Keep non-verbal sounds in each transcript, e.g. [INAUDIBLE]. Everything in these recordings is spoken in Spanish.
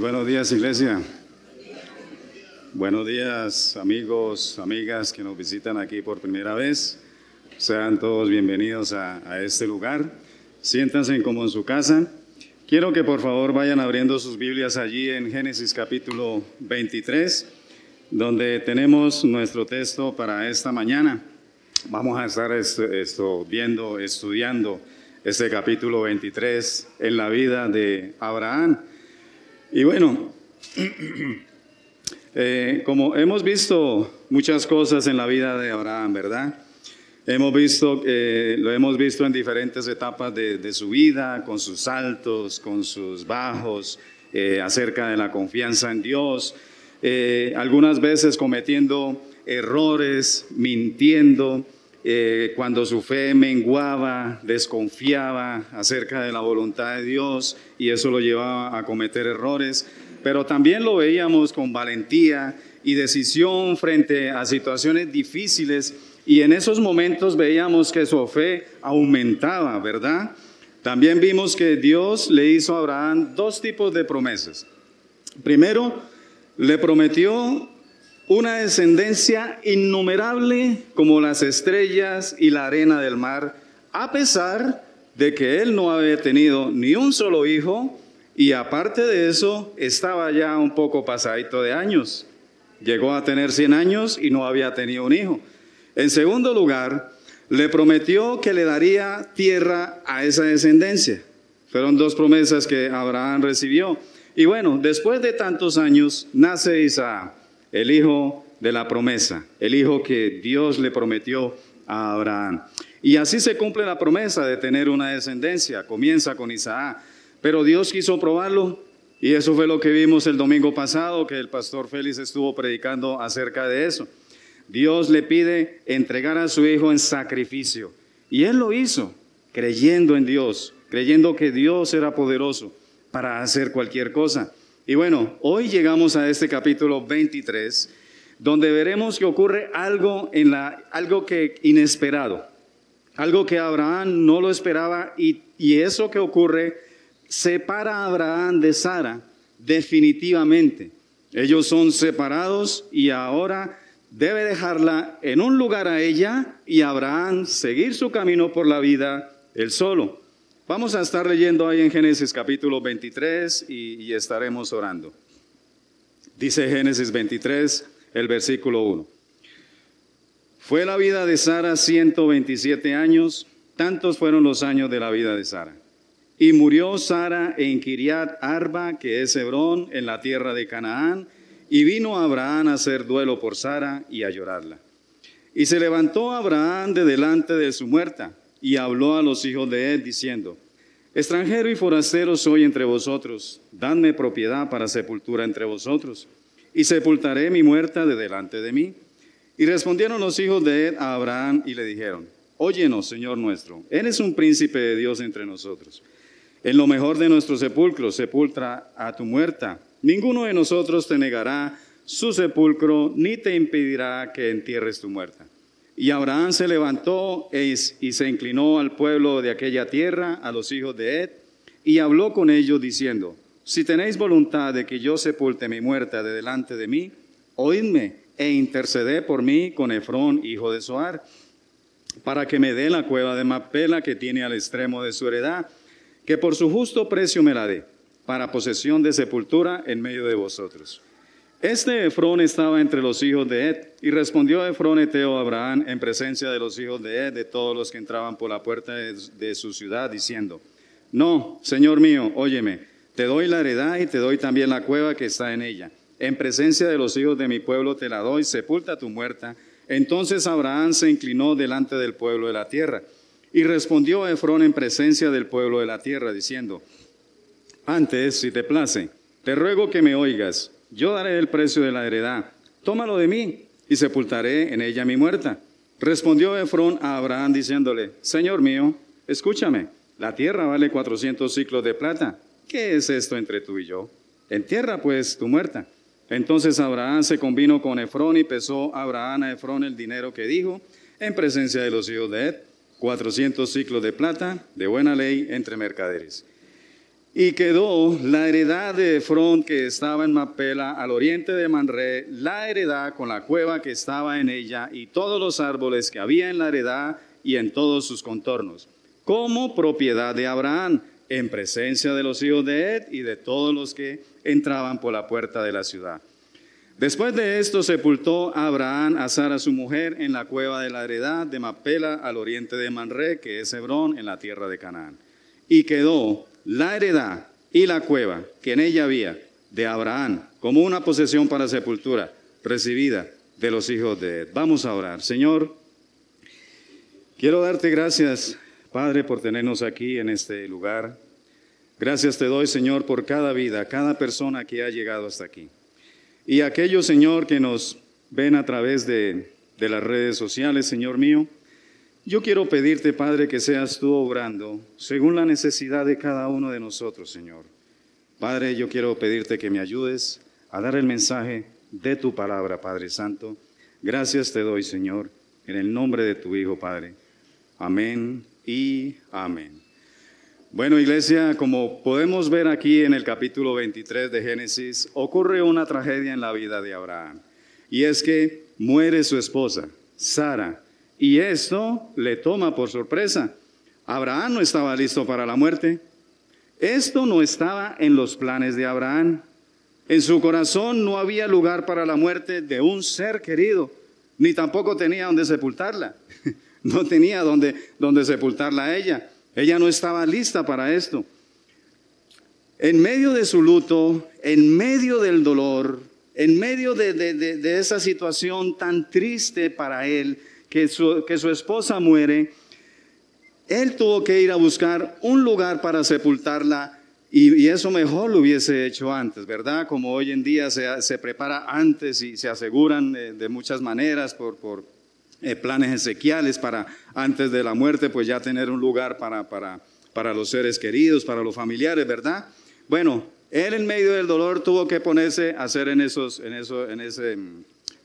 Buenos días, iglesia. Buenos días, amigos, amigas que nos visitan aquí por primera vez. Sean todos bienvenidos a, este lugar. Siéntanse como en su casa. Quiero que por favor vayan abriendo sus Biblias allí en Génesis capítulo 23, donde tenemos nuestro texto para esta mañana. Vamos a estar viendo, estudiando este capítulo 23 en la vida de Abraham. Y bueno, eh, como hemos visto muchas cosas en la vida de Abraham, ¿verdad? Hemos visto, eh, lo hemos visto en diferentes etapas de, su vida, con sus altos, con sus bajos, eh, acerca de la confianza en Dios, algunas veces cometiendo errores, mintiendo, cuando su fe menguaba, desconfiaba acerca de la voluntad de Dios y eso lo llevaba a cometer errores, pero también lo veíamos con valentía y decisión frente a situaciones difíciles y en esos momentos veíamos que su fe aumentaba, ¿verdad? También vimos que Dios le hizo a Abraham dos tipos de promesas. Primero, le prometió una descendencia innumerable como las estrellas y la arena del mar, a pesar de que él no había tenido ni un solo hijo y aparte de eso estaba ya un poco pasadito de años. Llegó a tener 100 años y no había tenido un hijo. En segundo lugar, le prometió que le daría tierra a esa descendencia. Fueron dos promesas que Abraham recibió. Y bueno, después de tantos años nace Isaac el hijo de la promesa, el hijo que Dios le prometió a Abraham. Y así se cumple la promesa de tener una descendencia. Comienza con Isaac, pero Dios quiso probarlo y eso fue lo que vimos el domingo pasado, que el pastor Félix estuvo predicando acerca de eso. Dios le pide entregar a su hijo en sacrificio y él lo hizo, creyendo en Dios, creyendo que Dios era poderoso para hacer cualquier cosa. Y bueno, hoy llegamos a este capítulo 23, donde veremos que ocurre algo, en la, algo que inesperado, algo que Abraham no lo esperaba y, y eso que ocurre separa a Abraham de Sara definitivamente. Ellos son separados y ahora debe dejarla en un lugar a ella y Abraham seguir su camino por la vida él solo. Vamos a estar leyendo ahí en Génesis capítulo 23 y, estaremos orando. Dice Génesis 23, el versículo 1. Fue la vida de Sara 127 años, tantos fueron los años de la vida de Sara. Y murió Sara en Kiriat Arba, que es Hebrón, en la tierra de Canaán, y vino Abraham a hacer duelo por Sara y a llorarla. Y se levantó Abraham de delante de su muerta y habló a los hijos de Ed diciendo, extranjero y forastero soy entre vosotros, dadme propiedad para sepultura entre vosotros, y sepultaré mi muerta de delante de mí. Y respondieron los hijos de Ed a Abraham y le dijeron, óyenos, Señor nuestro, eres un príncipe de Dios entre nosotros. En lo mejor de nuestro sepulcro, sepultra a tu muerta. Ninguno de nosotros te negará su sepulcro, ni te impedirá que entierres tu muerta. Y Abraham se levantó e y se inclinó al pueblo de aquella tierra, a los hijos de Ed, y habló con ellos diciendo, si tenéis voluntad de que yo sepulte mi muerte de delante de mí, oídme e interceded por mí con Efrón, hijo de Soar, para que me dé la cueva de Mapela que tiene al extremo de su heredad, que por su justo precio me la dé, para posesión de sepultura en medio de vosotros. Este Efrón estaba entre los hijos de Ed, y respondió Efrón Eteo a Abraham en presencia de los hijos de Ed, de todos los que entraban por la puerta de, su ciudad, diciendo, No, Señor mío, óyeme, te doy la heredad y te doy también la cueva que está en ella. En presencia de los hijos de mi pueblo te la doy, sepulta tu muerta. Entonces Abraham se inclinó delante del pueblo de la tierra. Y respondió Efrón en presencia del pueblo de la tierra, diciendo, Antes, si te place, te ruego que me oigas yo daré el precio de la heredad, tómalo de mí y sepultaré en ella mi muerta. Respondió Efrón a Abraham diciéndole, Señor mío, escúchame, la tierra vale cuatrocientos ciclos de plata. ¿Qué es esto entre tú y yo? Entierra pues tu muerta. Entonces Abraham se convino con Efrón y pesó Abraham a Efrón el dinero que dijo en presencia de los hijos de Ed, cuatrocientos ciclos de plata de buena ley entre mercaderes. Y quedó la heredad de Efrón que estaba en Mapela, al oriente de Manré, la heredad con la cueva que estaba en ella y todos los árboles que había en la heredad y en todos sus contornos, como propiedad de Abraham, en presencia de los hijos de Ed y de todos los que entraban por la puerta de la ciudad. Después de esto sepultó Abraham a Sara su mujer en la cueva de la heredad de Mapela al oriente de Manré, que es Hebrón, en la tierra de Canaán. Y quedó la heredad y la cueva que en ella había de Abraham como una posesión para sepultura recibida de los hijos de Ed. Vamos a orar. Señor, quiero darte gracias, Padre, por tenernos aquí en este lugar. Gracias te doy, Señor, por cada vida, cada persona que ha llegado hasta aquí. Y aquellos, Señor, que nos ven a través de, de las redes sociales, Señor mío, yo quiero pedirte, Padre, que seas tú obrando según la necesidad de cada uno de nosotros, Señor. Padre, yo quiero pedirte que me ayudes a dar el mensaje de tu palabra, Padre Santo. Gracias te doy, Señor, en el nombre de tu Hijo, Padre. Amén y amén. Bueno, iglesia, como podemos ver aquí en el capítulo 23 de Génesis, ocurre una tragedia en la vida de Abraham. Y es que muere su esposa, Sara, y esto le toma por sorpresa. Abraham no estaba listo para la muerte. Esto no estaba en los planes de Abraham. En su corazón no había lugar para la muerte de un ser querido, ni tampoco tenía donde sepultarla. [LAUGHS] No tenía donde, sepultarla a ella. Ella no estaba lista para esto. En medio de su luto, en medio del dolor, en medio de, de esa situación tan triste para él, que su, que su esposa muere, él tuvo que ir a buscar un lugar para sepultarla y, eso mejor lo hubiese hecho antes, ¿verdad? Como hoy en día se, se prepara antes y se aseguran de, muchas maneras por, por eh, planes ezequiales para antes de la muerte, pues ya tener un lugar para, para, para los seres queridos, para los familiares, ¿verdad? Bueno, él en medio del dolor tuvo que ponerse a hacer en esos, en eso, en ese,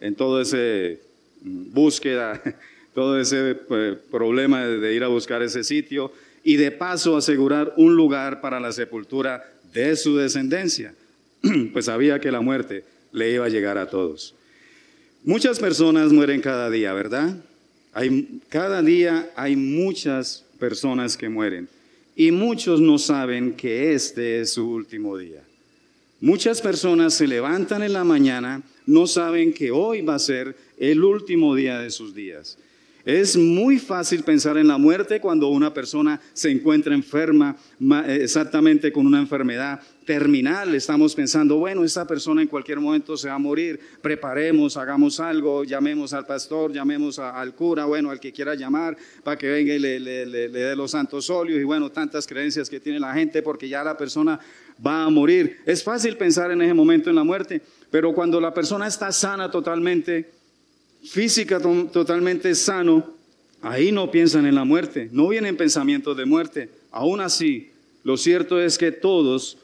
en todo ese búsqueda, [LAUGHS] todo ese pues, problema de ir a buscar ese sitio y de paso asegurar un lugar para la sepultura de su descendencia, [CLEARS THROAT] pues sabía que la muerte le iba a llegar a todos. Muchas personas mueren cada día, ¿verdad? Hay, cada día hay muchas personas que mueren y muchos no saben que este es su último día. Muchas personas se levantan en la mañana, no saben que hoy va a ser el último día de sus días. Es muy fácil pensar en la muerte cuando una persona se encuentra enferma, exactamente con una enfermedad terminal. Estamos pensando, bueno, esta persona en cualquier momento se va a morir, preparemos, hagamos algo, llamemos al pastor, llamemos al cura, bueno, al que quiera llamar, para que venga y le, le dé los santos óleos y bueno, tantas creencias que tiene la gente porque ya la persona va a morir. Es fácil pensar en ese momento en la muerte, pero cuando la persona está sana totalmente, física totalmente sano, ahí no piensan en la muerte, no vienen pensamientos de muerte. Aún así, lo cierto es que todos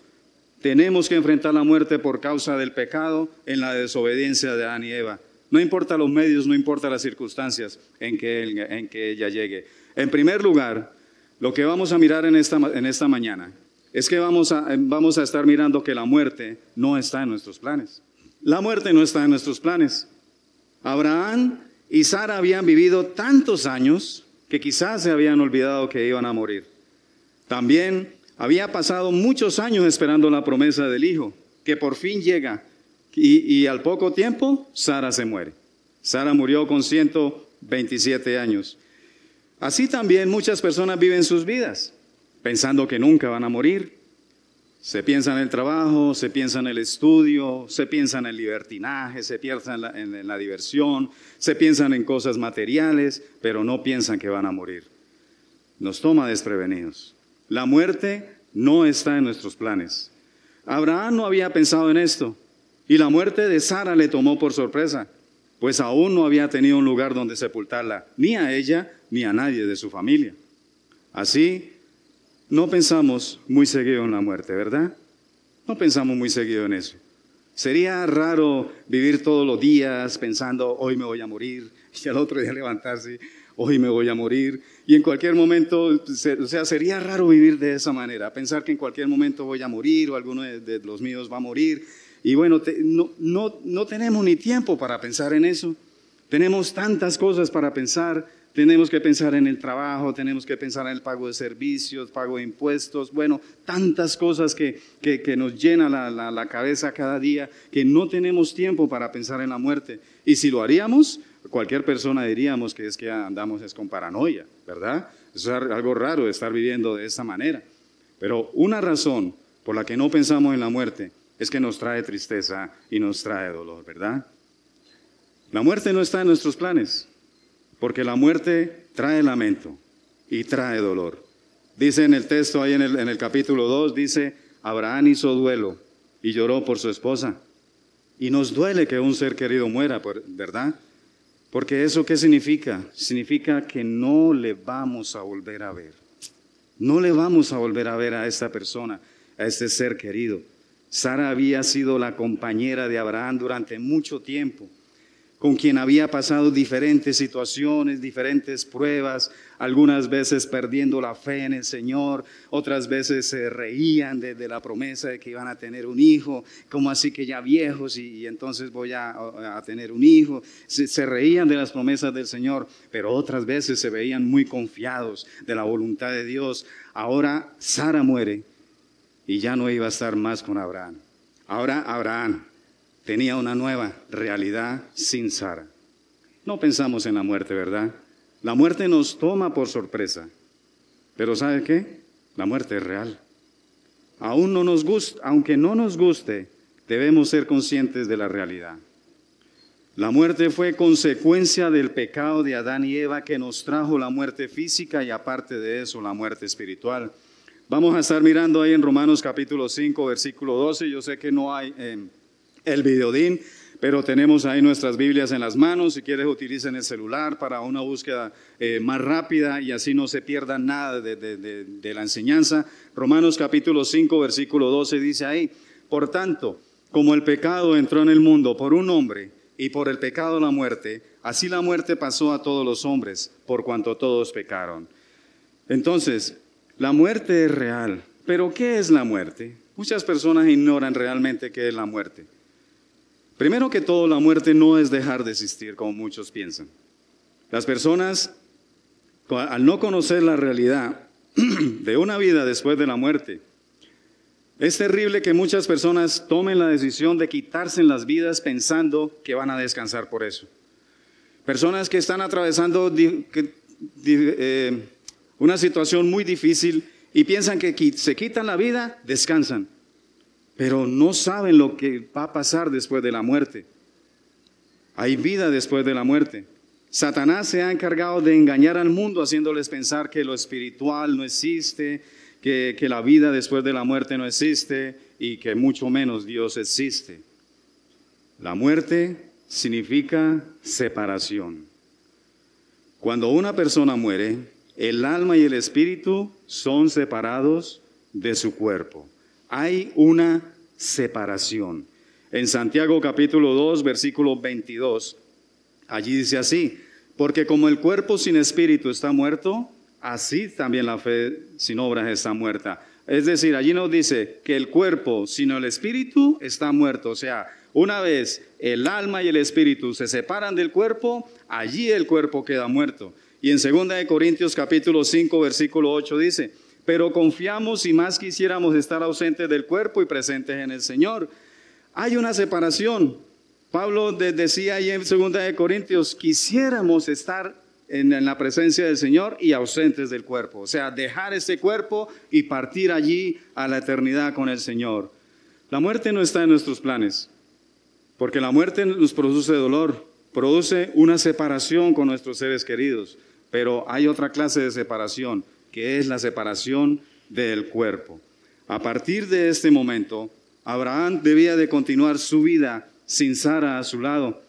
tenemos que enfrentar la muerte por causa del pecado en la desobediencia de Adán y Eva. No importa los medios, no importa las circunstancias en que, en que ella llegue. En primer lugar, lo que vamos a mirar en esta, en esta mañana es que vamos a, vamos a estar mirando que la muerte no está en nuestros planes. La muerte no está en nuestros planes. Abraham y Sara habían vivido tantos años que quizás se habían olvidado que iban a morir. También había pasado muchos años esperando la promesa del hijo, que por fin llega. Y, al poco tiempo, Sara se muere. Sara murió con 127 años. Así también muchas personas viven sus vidas, pensando que nunca van a morir, se piensa en el trabajo, se piensa en el estudio, se piensa en el libertinaje, se piensa en la, en la, diversión, se piensan en cosas materiales, pero no piensan que van a morir. Nos toma desprevenidos. La muerte no está en nuestros planes. Abraham no había pensado en esto y la muerte de Sara le tomó por sorpresa, pues aún no había tenido un lugar donde sepultarla, ni a ella ni a nadie de su familia. Así no pensamos muy seguido en la muerte, ¿verdad? No pensamos muy seguido en eso. Sería raro vivir todos los días pensando, hoy me voy a morir, [LAUGHS] y al otro día levantarse, hoy me voy a morir. Y en cualquier momento, o sea, sería raro vivir de esa manera, pensar que en cualquier momento voy a morir o alguno de, los míos va a morir. Y bueno, no, no, no tenemos ni tiempo para pensar en eso. Tenemos tantas cosas para pensar tenemos que pensar en el trabajo, tenemos que pensar en el pago de servicios, pago de impuestos, bueno, tantas cosas que, que, nos llenan la, la, cabeza cada día que no tenemos tiempo para pensar en la muerte. Y si lo haríamos, cualquier persona diríamos que es que andamos es con paranoia, ¿verdad? Es algo raro estar viviendo de esta manera. Pero una razón por la que no pensamos en la muerte es que nos trae tristeza y nos trae dolor, ¿verdad? La muerte no está en nuestros planes. Porque la muerte trae lamento y trae dolor. Dice en el texto, ahí en el, en el capítulo 2, dice, Abraham hizo duelo y lloró por su esposa. Y nos duele que un ser querido muera, ¿verdad? Porque eso qué significa? Significa que no le vamos a volver a ver. No le vamos a volver a ver a esta persona, a este ser querido. Sara había sido la compañera de Abraham durante mucho tiempo con quien había pasado diferentes situaciones, diferentes pruebas, algunas veces perdiendo la fe en el Señor, otras veces se reían de, la promesa de que iban a tener un hijo, como así que ya viejos y, entonces voy a, tener un hijo, se, se reían de las promesas del Señor, pero otras veces se veían muy confiados de la voluntad de Dios. Ahora Sara muere y ya no iba a estar más con Abraham. Ahora Abraham tenía una nueva realidad sin Sara. No pensamos en la muerte, ¿verdad? La muerte nos toma por sorpresa. Pero ¿sabe qué? La muerte es real. Aún no nos gusta, aunque no nos guste, debemos ser conscientes de la realidad. La muerte fue consecuencia del pecado de Adán y Eva que nos trajo la muerte física y aparte de eso la muerte espiritual. Vamos a estar mirando ahí en Romanos capítulo 5, versículo 12. Yo sé que no hay... Eh, el videodín, pero tenemos ahí nuestras Biblias en las manos. Si quieres, utilicen el celular para una búsqueda eh, más rápida y así no se pierda nada de, de la enseñanza. Romanos capítulo 5, versículo 12 dice ahí, por tanto, como el pecado entró en el mundo por un hombre y por el pecado la muerte, así la muerte pasó a todos los hombres, por cuanto todos pecaron. Entonces, la muerte es real. Pero ¿qué es la muerte? Muchas personas ignoran realmente qué es la muerte. Primero que todo, la muerte no es dejar de existir, como muchos piensan. Las personas, al no conocer la realidad [CLEARS THROAT] de una vida después de la muerte, es terrible que muchas personas tomen la decisión de quitarse las vidas pensando que van a descansar por eso. Personas que están atravesando eh, una situación muy difícil y piensan que se quitan la vida, descansan pero no saben lo que va a pasar después de la muerte. Hay vida después de la muerte. Satanás se ha encargado de engañar al mundo haciéndoles pensar que lo espiritual no existe, que, que la vida después de la muerte no existe y que mucho menos Dios existe. La muerte significa separación. Cuando una persona muere, el alma y el espíritu son separados de su cuerpo hay una separación. En Santiago capítulo 2, versículo 22, allí dice así, porque como el cuerpo sin espíritu está muerto, así también la fe sin obras está muerta. Es decir, allí nos dice que el cuerpo sin el espíritu está muerto. O sea, una vez el alma y el espíritu se separan del cuerpo, allí el cuerpo queda muerto. Y en 2 Corintios capítulo 5, versículo 8 dice, pero confiamos y más quisiéramos estar ausentes del cuerpo y presentes en el Señor. Hay una separación. Pablo decía ahí en 2 de Corintios, quisiéramos estar en, la presencia del Señor y ausentes del cuerpo. O sea, dejar ese cuerpo y partir allí a la eternidad con el Señor. La muerte no está en nuestros planes, porque la muerte nos produce dolor, produce una separación con nuestros seres queridos, pero hay otra clase de separación que es la separación del cuerpo. A partir de este momento, Abraham debía de continuar su vida sin Sara a su lado.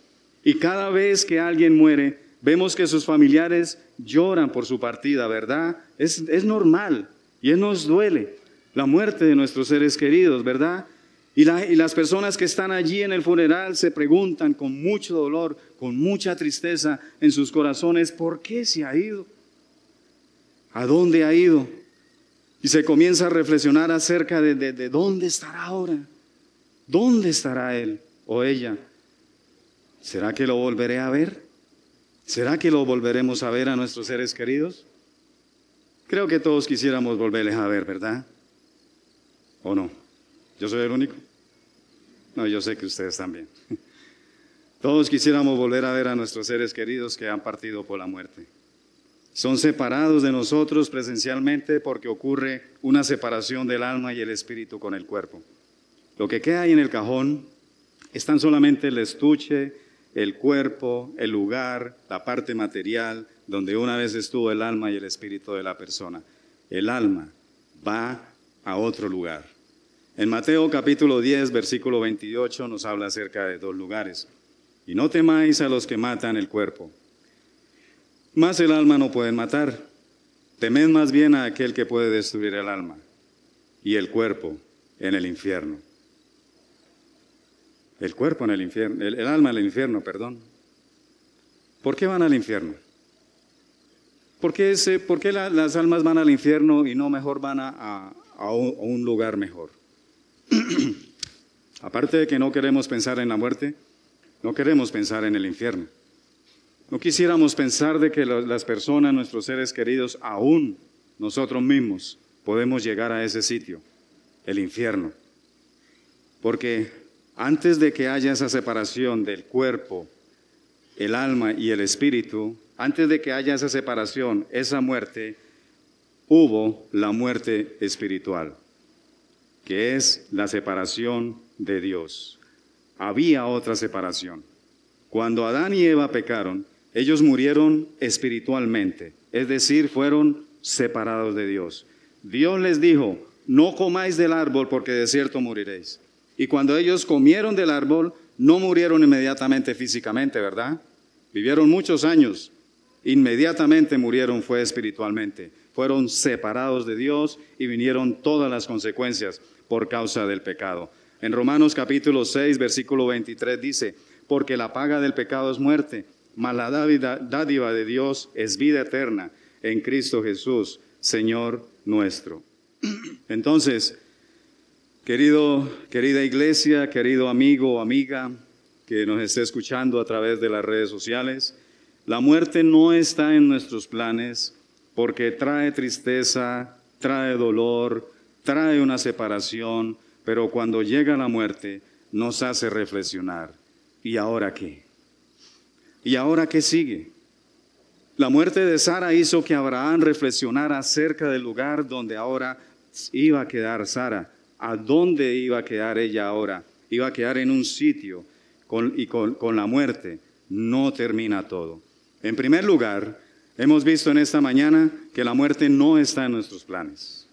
Y cada vez que alguien muere, vemos que sus familiares lloran por su partida, ¿verdad? Es, es normal y nos duele la muerte de nuestros seres queridos, ¿verdad? Y, y, las personas que están allí en el funeral se preguntan con mucho dolor, con mucha tristeza en sus corazones, ¿por qué se ha ido? ¿A dónde ha ido? Y se comienza a reflexionar acerca de, de, dónde estará ahora. ¿Dónde estará él o ella? ¿Será que lo volveré a ver? ¿Será que lo volveremos a ver a nuestros seres queridos? Creo que todos quisiéramos volverles a ver, ¿verdad? ¿O no? ¿Yo soy el único? No, yo sé que ustedes también. [LAUGHS] Todos quisiéramos volver a ver a nuestros seres queridos que han partido por la muerte. Son separados de nosotros presencialmente porque ocurre una separación del alma y el espíritu con el cuerpo. Lo que queda ahí en el cajón es tan solamente el estuche, el cuerpo, el lugar, la parte material donde una vez estuvo el alma y el espíritu de la persona. El alma va a otro lugar. En Mateo capítulo 10, versículo 28 nos habla acerca de dos lugares. Y no temáis a los que matan el cuerpo más el alma no pueden matar. Temed más bien a aquel que puede destruir el alma y el cuerpo en el infierno. El cuerpo en el infierno, el, alma en el infierno, perdón. ¿Por qué van al infierno? ¿Por qué, las almas van al infierno y no mejor van a un lugar mejor? [CLEARS THROAT] Aparte de que no queremos pensar en la muerte, no queremos pensar en el infierno. No quisiéramos pensar de que las personas, nuestros seres queridos, aún nosotros mismos, podemos llegar a ese sitio, el infierno. Porque antes de que haya esa separación del cuerpo, el alma y el espíritu, antes de que haya esa separación, esa muerte, hubo la muerte espiritual, que es la separación de Dios. Había otra separación. Cuando Adán y Eva pecaron, ellos murieron espiritualmente, es decir, fueron separados de Dios. Dios les dijo, no comáis del árbol porque de cierto moriréis. Y cuando ellos comieron del árbol, no murieron inmediatamente físicamente, ¿verdad? Vivieron muchos años. Inmediatamente murieron fue espiritualmente. Fueron separados de Dios y vinieron todas las consecuencias por causa del pecado. En Romanos capítulo 6, versículo 23 dice, porque la paga del pecado es muerte mas la dádiva de Dios es vida eterna en Cristo Jesús, Señor nuestro. [CLEARS THROAT] Entonces, querido, querida iglesia, querido amigo o amiga que nos esté escuchando a través de las redes sociales, la muerte no está en nuestros planes porque trae tristeza, trae dolor, trae una separación, pero cuando llega la muerte nos hace reflexionar. ¿Y ahora qué? ¿Y ahora qué sigue? La muerte de Sara hizo que Abraham reflexionara acerca del lugar donde ahora iba a quedar Sara. ¿A dónde iba a quedar ella ahora? Iba a quedar en un sitio y con, la muerte no termina todo. En primer lugar, hemos visto en esta mañana que la muerte no está en nuestros planes.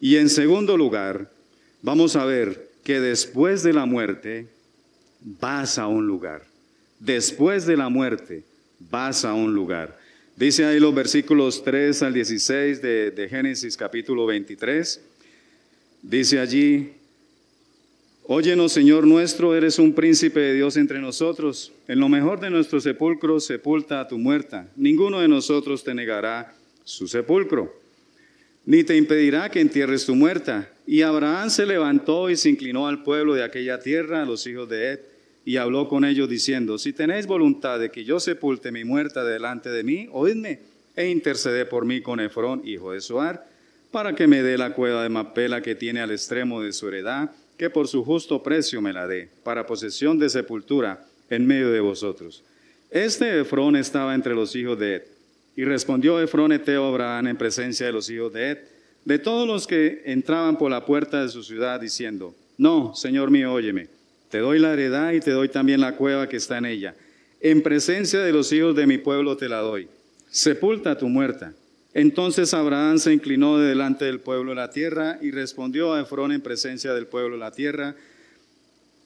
Y en segundo lugar, vamos a ver que después de la muerte vas a un lugar después de la muerte vas a un lugar. Dice ahí los versículos 3 al 16 de, Génesis capítulo 23. Dice allí, Óyenos, Señor nuestro, eres un príncipe de Dios entre nosotros. En lo mejor de nuestro sepulcro sepulta a tu muerta. Ninguno de nosotros te negará su sepulcro, ni te impedirá que entierres tu muerta. Y Abraham se levantó y se inclinó al pueblo de aquella tierra, a los hijos de Ed y habló con ellos diciendo, si tenéis voluntad de que yo sepulte mi muerta delante de mí, oídme e intercede por mí con Efrón, hijo de Suar, para que me dé la cueva de Mapela que tiene al extremo de su heredad, que por su justo precio me la dé, para posesión de sepultura en medio de vosotros. Este Efrón estaba entre los hijos de Ed, y respondió Efrón Eteo Abraham en presencia de los hijos de Ed, de todos los que entraban por la puerta de su ciudad, diciendo, No, Señor mío, óyeme te doy la heredad y te doy también la cueva que está en ella. En presencia de los hijos de mi pueblo te la doy. Sepulta tu muerta. Entonces Abraham se inclinó delante del pueblo de la tierra y respondió a Efrón en presencia del pueblo de la tierra,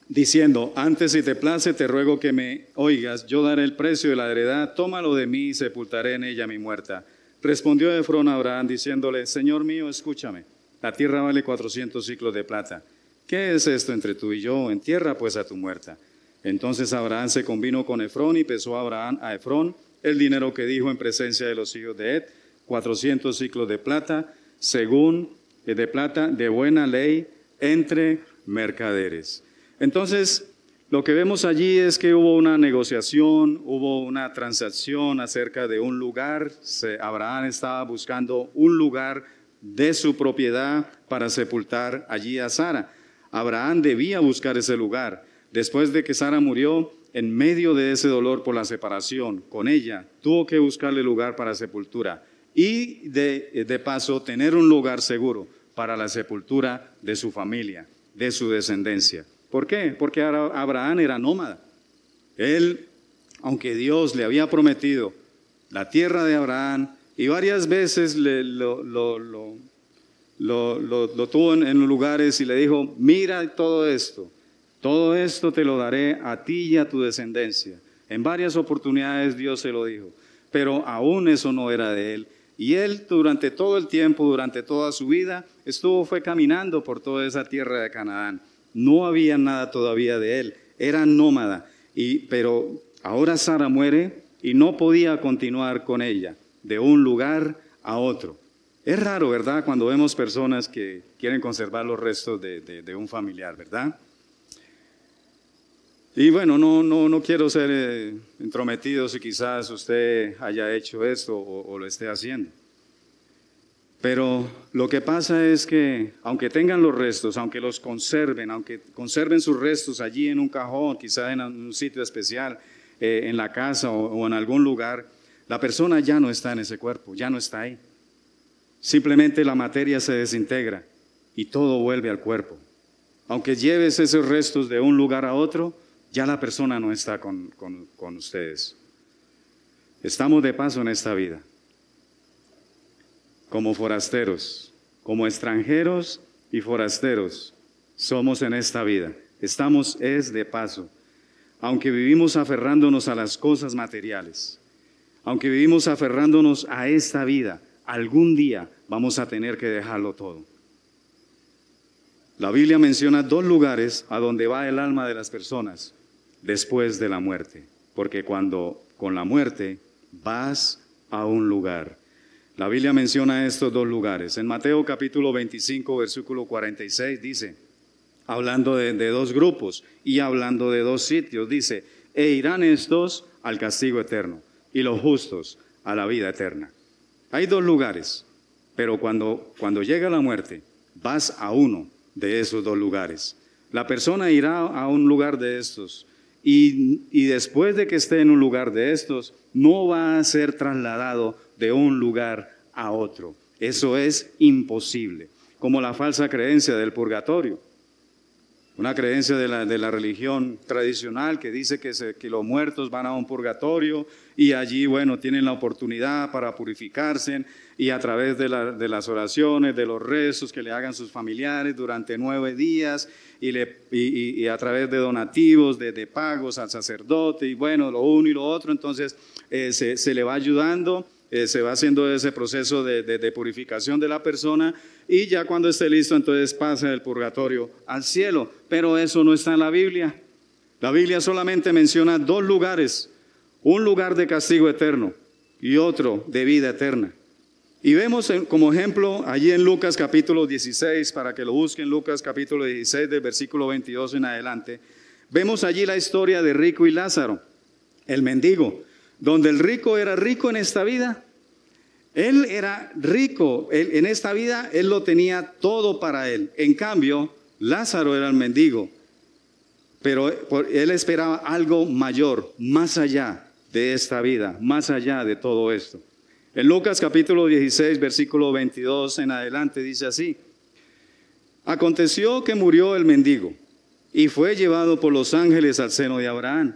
diciendo, antes si te place, te ruego que me oigas, yo daré el precio de la heredad, tómalo de mí y sepultaré en ella mi muerta. Respondió Efrón a Abraham diciéndole, Señor mío, escúchame, la tierra vale cuatrocientos ciclos de plata ¿qué es esto entre tú y yo? En tierra pues a tu muerta. Entonces Abraham se convino con Efrón y pesó a Abraham a Efrón el dinero que dijo en presencia de los hijos de Ed, 400 ciclos de plata, según eh, de plata de buena ley entre mercaderes. Entonces, lo que vemos allí es que hubo una negociación, hubo una transacción acerca de un lugar. Abraham estaba buscando un lugar de su propiedad para sepultar allí a Sara. Abraham debía buscar ese lugar. Después de que Sara murió, en medio de ese dolor por la separación con ella, tuvo que buscarle lugar para sepultura y de, de paso tener un lugar seguro para la sepultura de su familia, de su descendencia. ¿Por qué? Porque Abraham era nómada. Él, aunque Dios le había prometido la tierra de Abraham y varias veces lo, tuvo en, en lugares y le dijo, mira todo esto, todo esto te lo daré a ti y a tu descendencia. En varias oportunidades Dios se lo dijo, pero aún eso no era de él. Y él durante todo el tiempo, durante toda su vida, estuvo, fue caminando por toda esa tierra de Canaán. No había nada todavía de él, era nómada. Y, pero ahora Sara muere y no podía continuar con ella de un lugar a otro. Es raro, ¿verdad? Cuando vemos personas que quieren conservar los restos de, un familiar, ¿verdad? Y bueno, no, no, no quiero ser eh, entrometido si quizás usted haya hecho esto o lo esté haciendo. Pero lo que pasa es que aunque tengan los restos, aunque los conserven, aunque conserven sus restos allí en un cajón, quizá en un sitio especial, eh, en la casa o, en algún lugar, la persona ya no está en ese cuerpo, ya no está ahí. Simplemente la materia se desintegra y todo vuelve al cuerpo. Aunque lleves esos restos de un lugar a otro, ya la persona no está con ustedes. Estamos de paso en esta vida como forasteros, como extranjeros y forasteros. Somos en esta vida. Estamos es de paso. Aunque vivimos aferrándonos a las cosas materiales, aunque vivimos aferrándonos a esta vida, algún día vamos a tener que dejarlo todo. La Biblia menciona dos lugares a donde va el alma de las personas después de la muerte, porque cuando con la muerte vas a un lugar la Biblia menciona estos dos lugares. En Mateo capítulo 25, versículo 46 dice, hablando de, dos grupos y hablando de dos sitios, dice, e irán estos al castigo eterno y los justos a la vida eterna. Hay dos lugares, pero cuando, cuando llega la muerte, vas a uno de esos dos lugares. La persona irá a un lugar de estos y, y después de que esté en un lugar de estos, no va a ser trasladado de un lugar a otro. Eso es imposible, como la falsa creencia del purgatorio. Una creencia de la, de la religión tradicional que dice que, que, los muertos van a un purgatorio y allí, bueno, tienen la oportunidad para purificarse y a través de, de las oraciones, de los rezos que le hagan sus familiares durante nueve días y, le, y, a través de donativos, de, de, pagos al sacerdote y bueno, lo uno y lo otro, entonces eh, se, se le va ayudando eh, se va haciendo ese proceso de, purificación de la persona y ya cuando esté listo entonces pasa del purgatorio al cielo. Pero eso no está en la Biblia. La Biblia solamente menciona dos lugares, un lugar de castigo eterno y otro de vida eterna. Y vemos como ejemplo allí en Lucas capítulo 16, para que lo busquen, Lucas capítulo 16 del versículo 22 en adelante, vemos allí la historia de Rico y Lázaro, el mendigo donde el rico era rico en esta vida. Él era rico en esta vida, él lo tenía todo para él. En cambio, Lázaro era el mendigo, pero él esperaba algo mayor, más allá de esta vida, más allá de todo esto. En Lucas capítulo 16, versículo 22 en adelante dice así, aconteció que murió el mendigo y fue llevado por los ángeles al seno de Abraham.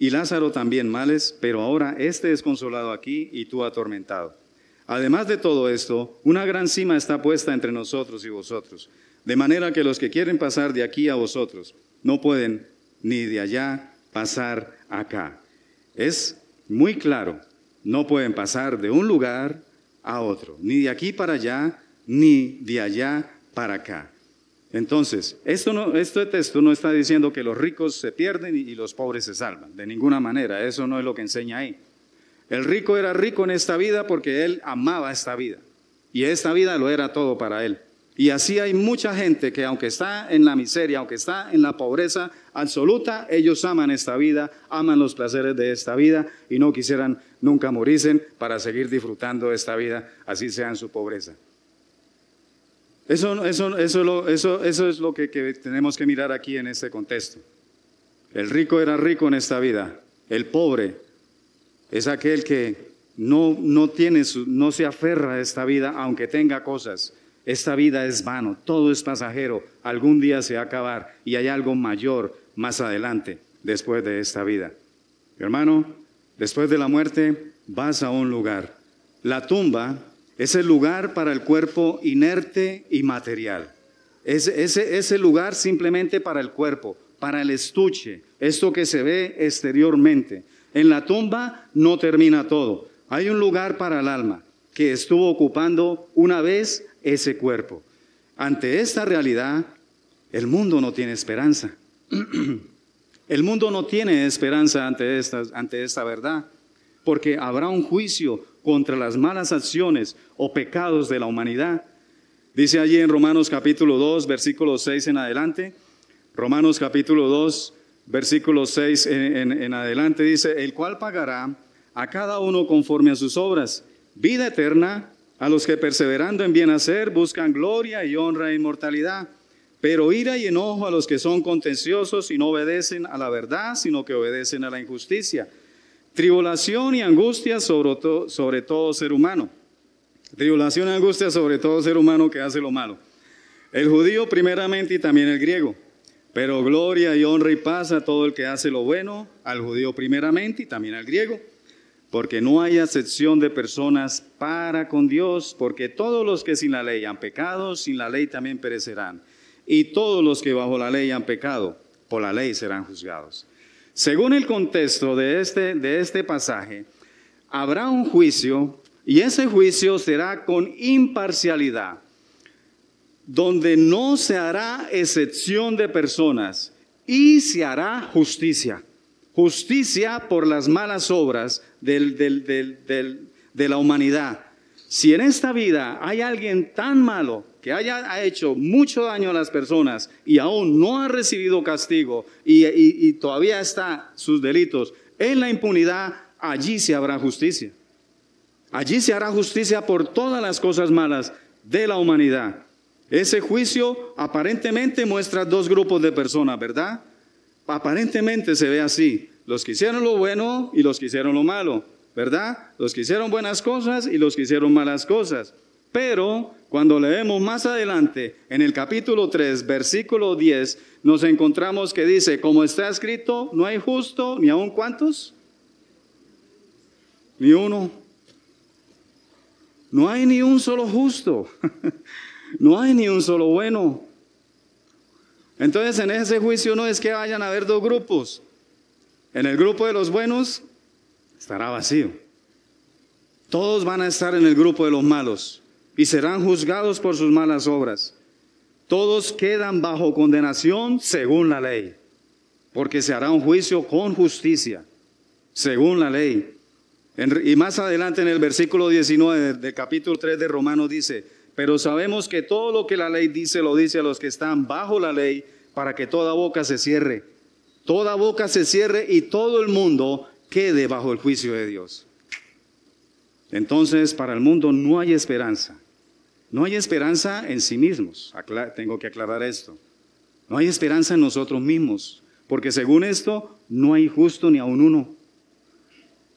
y Lázaro también males, pero ahora éste es consolado aquí y tú atormentado. Además de todo esto, una gran cima está puesta entre nosotros y vosotros, de manera que los que quieren pasar de aquí a vosotros no pueden ni de allá pasar acá. Es muy claro, no pueden pasar de un lugar a otro, ni de aquí para allá, ni de allá para acá. Entonces, esto no, este texto no está diciendo que los ricos se pierden y, los pobres se salvan, de ninguna manera, eso no es lo que enseña ahí. El rico era rico en esta vida porque él amaba esta vida y esta vida lo era todo para él. Y así hay mucha gente que aunque está en la miseria, aunque está en la pobreza absoluta, ellos aman esta vida, aman los placeres de esta vida y no quisieran nunca morirse para seguir disfrutando de esta vida, así sea en su pobreza. Eso, eso, eso, eso, eso es lo que, tenemos que mirar aquí en este contexto. El rico era rico en esta vida. El pobre es aquel que no, no, tiene no se aferra a esta vida aunque tenga cosas. Esta vida es vano, todo es pasajero, algún día se va a acabar y hay algo mayor más adelante después de esta vida. Hermano, después de la muerte vas a un lugar. La tumba es el lugar para el cuerpo inerte y material. Es ese, lugar simplemente para el cuerpo, para el estuche, esto que se ve exteriormente. En la tumba no termina todo. Hay un lugar para el alma que estuvo ocupando una vez ese cuerpo. Ante esta realidad, el mundo no tiene esperanza. [CLEARS THROAT] El mundo no tiene esperanza ante esta, ante esta verdad, porque habrá un juicio contra las malas acciones o pecados de la humanidad. Dice allí en Romanos capítulo 2, versículo 6 en adelante. Romanos capítulo 2, versículo 6 en, en adelante dice, el cual pagará a cada uno conforme a sus obras, vida eterna a los que perseverando en bien hacer buscan gloria y honra e inmortalidad, pero ira y enojo a los que son contenciosos y no obedecen a la verdad, sino que obedecen a la injusticia Tribulación y angustia sobre, sobre todo ser humano. Tribulación y angustia sobre todo ser humano que hace lo malo. El judío primeramente y también el griego. Pero gloria y honra y paz a todo el que hace lo bueno, al judío primeramente y también al griego. Porque no hay acepción de personas para con Dios, porque todos los que sin la ley han pecado, sin la ley también perecerán. Y todos los que bajo la ley han pecado, por la ley serán juzgados. Según el contexto de este, de este pasaje, habrá un juicio y ese juicio será con imparcialidad, donde no se hará excepción de personas y se hará justicia. Justicia por las malas obras de la humanidad. Si en esta vida hay alguien tan malo que haya hecho mucho daño a las personas y aún no ha recibido castigo y, todavía está sus delitos en la impunidad, allí se habrá justicia. Allí se hará justicia por todas las cosas malas de la humanidad. Ese juicio aparentemente muestra dos grupos de personas, ¿verdad? Aparentemente se ve así, los que hicieron lo bueno y los que hicieron lo malo, ¿verdad? Los que hicieron buenas cosas y los que hicieron malas cosas. Pero cuando leemos más adelante en el capítulo 3, versículo 10, nos encontramos que dice, como está escrito, no hay justo ni aun cuántos, ni uno. No hay ni un solo justo, [LAUGHS] no hay ni un solo bueno. Entonces en ese juicio no es que vayan a haber dos grupos. En el grupo de los buenos estará vacío. Todos van a estar en el grupo de los malos y serán juzgados por sus malas obras. Todos quedan bajo condenación según la ley, porque se hará un juicio con justicia, según la ley. y más adelante en el versículo 19 del capítulo 3 de Romanos dice, pero sabemos que todo lo que la ley dice lo dice a los que están bajo la ley para que toda boca se cierre. Toda boca se cierre y todo el mundo quede bajo el juicio de Dios. Entonces, para el mundo no hay esperanza. No hay esperanza en sí mismos. tengo que aclarar esto. No hay esperanza en nosotros mismos, porque según esto no hay justo ni aun uno.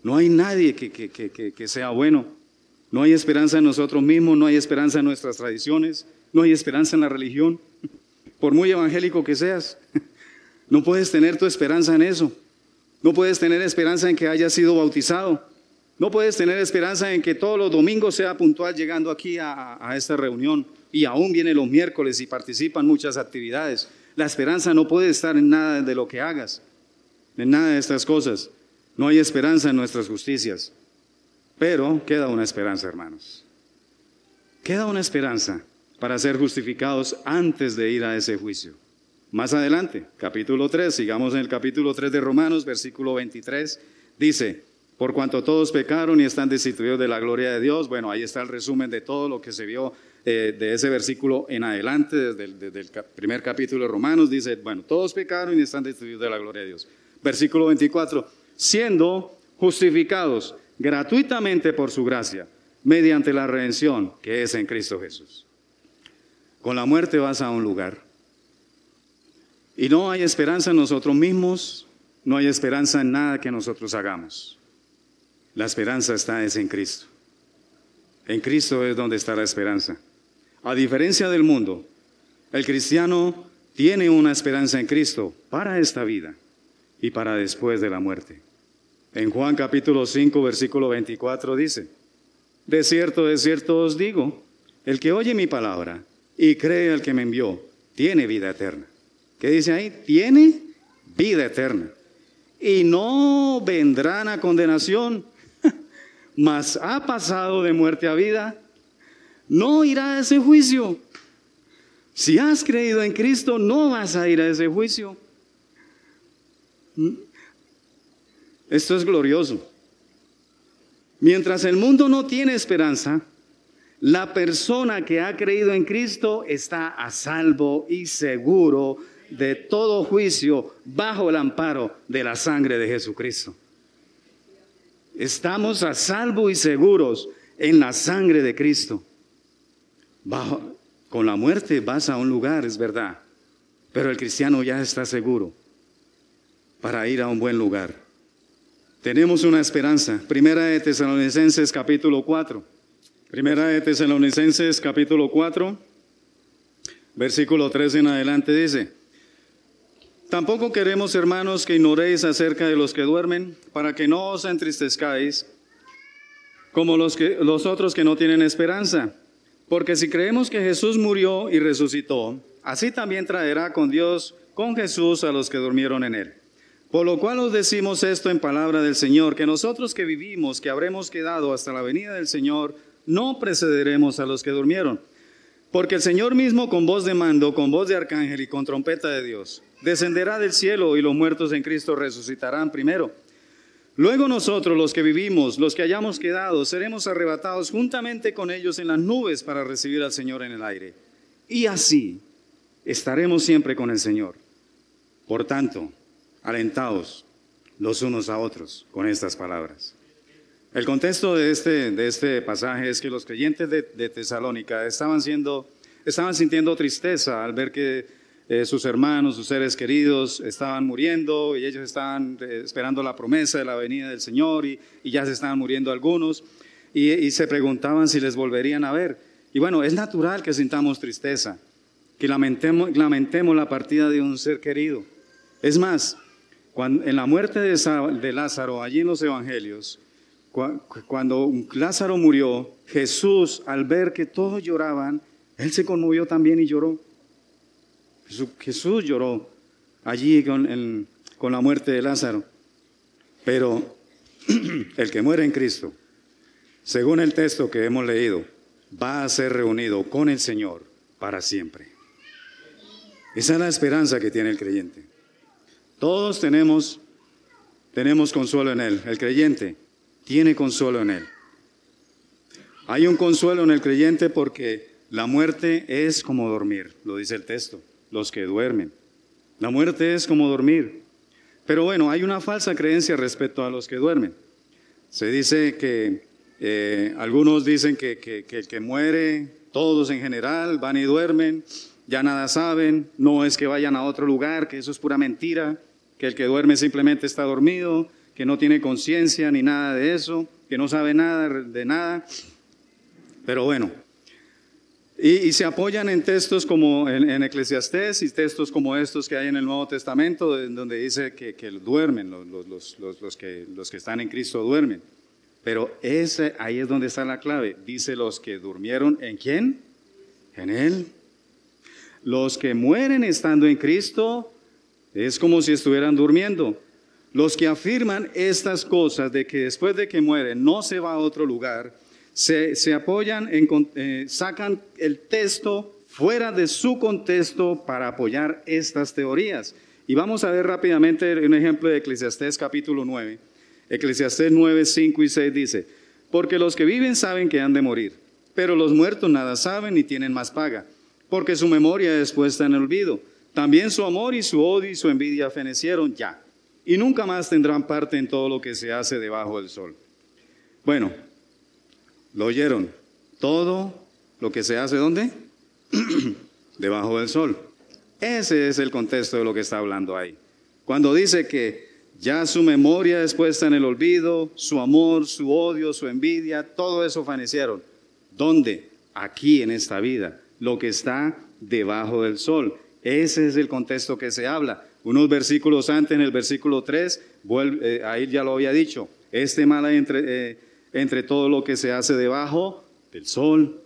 No hay nadie que, que, sea bueno. No hay esperanza en nosotros mismos, no hay esperanza en nuestras tradiciones, no hay esperanza en la religión, por muy evangélico que seas. [LAUGHS] No puedes tener tu esperanza en eso. No puedes tener esperanza en que hayas sido bautizado. No puedes tener esperanza en que todos los domingos sea puntual llegando aquí a, a esta reunión y aún viene los miércoles y participan muchas actividades. La esperanza no puede estar en nada de lo que hagas, en nada de estas cosas. No hay esperanza en nuestras justicias. Pero queda una esperanza, hermanos. Queda una esperanza para ser justificados antes de ir a ese juicio. Más adelante, capítulo 3, sigamos en el capítulo 3 de Romanos, versículo 23, dice, por cuanto todos pecaron y están destituidos de la gloria de Dios, bueno, ahí está el resumen de todo lo que se vio eh, de ese versículo en adelante, desde el, desde el primer capítulo de Romanos, dice, bueno, todos pecaron y están destituidos de la gloria de Dios. Versículo 24, siendo justificados gratuitamente por su gracia, mediante la redención que es en Cristo Jesús. Con la muerte vas a un lugar. Y no hay esperanza en nosotros mismos, no hay esperanza en nada que nosotros hagamos. La esperanza está es en Cristo. En Cristo es donde está la esperanza. A diferencia del mundo, el cristiano tiene una esperanza en Cristo para esta vida y para después de la muerte. En Juan capítulo 5, versículo 24 dice, De cierto, de cierto os digo, el que oye mi palabra y cree al que me envió, tiene vida eterna. ¿Qué dice ahí? Tiene vida eterna. Y no vendrán a condenación, [LAUGHS] mas ha pasado de muerte a vida. No irá a ese juicio. Si has creído en Cristo, no vas a ir a ese juicio. Esto es glorioso. Mientras el mundo no tiene esperanza, la persona que ha creído en Cristo está a salvo y seguro de todo juicio bajo el amparo de la sangre de Jesucristo. Estamos a salvo y seguros en la sangre de Cristo. Con la muerte vas a un lugar, es verdad, pero el cristiano ya está seguro para ir a un buen lugar. Tenemos una esperanza. Primera de Tesalonicenses capítulo 4. Primera de Tesalonicenses capítulo 4, versículo 3 en adelante dice, Tampoco queremos, hermanos, que ignoréis acerca de los que duermen, para que no os entristezcáis como los, que, los otros que no tienen esperanza. Porque si creemos que Jesús murió y resucitó, así también traerá con Dios, con Jesús, a los que durmieron en él. Por lo cual os decimos esto en palabra del Señor, que nosotros que vivimos, que habremos quedado hasta la venida del Señor, no precederemos a los que durmieron. Porque el Señor mismo con voz de mando, con voz de arcángel y con trompeta de Dios, descenderá del cielo y los muertos en Cristo resucitarán primero. Luego nosotros, los que vivimos, los que hayamos quedado, seremos arrebatados juntamente con ellos en las nubes para recibir al Señor en el aire. Y así estaremos siempre con el Señor. Por tanto, alentados los unos a otros con estas palabras. El contexto de este, de este pasaje es que los creyentes de, Tesalónica estaban, siendo, estaban sintiendo tristeza al ver que eh, sus hermanos, sus seres queridos estaban muriendo y ellos estaban eh, esperando la promesa de la venida del Señor y, ya se estaban muriendo algunos y, y, se preguntaban si les volverían a ver. Y bueno, es natural que sintamos tristeza, que lamentemos, lamentemos la partida de un ser querido. Es más, en la muerte de, Lázaro, allí en los evangelios, cuando Lázaro murió, Jesús, al ver que todos lloraban, él se conmovió también y lloró. Jesús lloró allí con, la muerte de Lázaro. Pero [CLEARS THROAT] el que muere en Cristo, según el texto que hemos leído, va a ser reunido con el Señor para siempre. Esa es la esperanza que tiene el creyente. Todos tenemos consuelo en Él. El creyente tiene consuelo en Él. Hay un consuelo en el creyente porque la muerte es como dormir, lo dice el texto, los que duermen. La muerte es como dormir. Pero bueno, hay una falsa creencia respecto a los que duermen. Se dice que eh, algunos dicen que, que, que el que muere, todos en general, van y duermen, ya nada saben, no es que vayan a otro lugar, que eso es pura mentira que el que duerme simplemente está dormido, que no tiene conciencia ni nada de eso, que no sabe nada de nada. Pero bueno, Y, se apoyan en textos como en, en, Eclesiastés y textos como estos que hay en el Nuevo Testamento, donde dice que, duermen, los que están en Cristo duermen. Pero ese, ahí es donde está la clave. Dice los que durmieron en quién? En Él. Los que mueren estando en Cristo es como si estuvieran durmiendo. Los que afirman estas cosas de que después de que mueren no se va a otro lugar, se, apoyan, en, eh, sacan el texto fuera de su contexto para apoyar estas teorías. Y vamos a ver rápidamente un ejemplo de Eclesiastés capítulo 9. Eclesiastés 9, 5 y 6 dice, porque los que viven saben que han de morir, pero los muertos nada saben ni tienen más paga, porque su memoria es puesta en el olvido. También su amor y su odio y su envidia fenecieron ya, y nunca más tendrán parte en todo lo que se hace debajo del sol. Bueno, lo oyeron. Todo lo que se hace, ¿dónde? [CLEARS THROAT] debajo del sol. Ese es el contexto de lo que está hablando ahí. Cuando dice que ya su memoria es puesta en el olvido, su amor, su odio, su envidia, todo eso fenecieron. ¿Dónde? Aquí en esta vida, lo que está debajo del sol. Ese es el contexto que se habla. Unos versículos antes, en el versículo 3, vuelve, eh, ahí ya lo había dicho, este mal entre, eh, entre todo lo que se hace debajo del sol,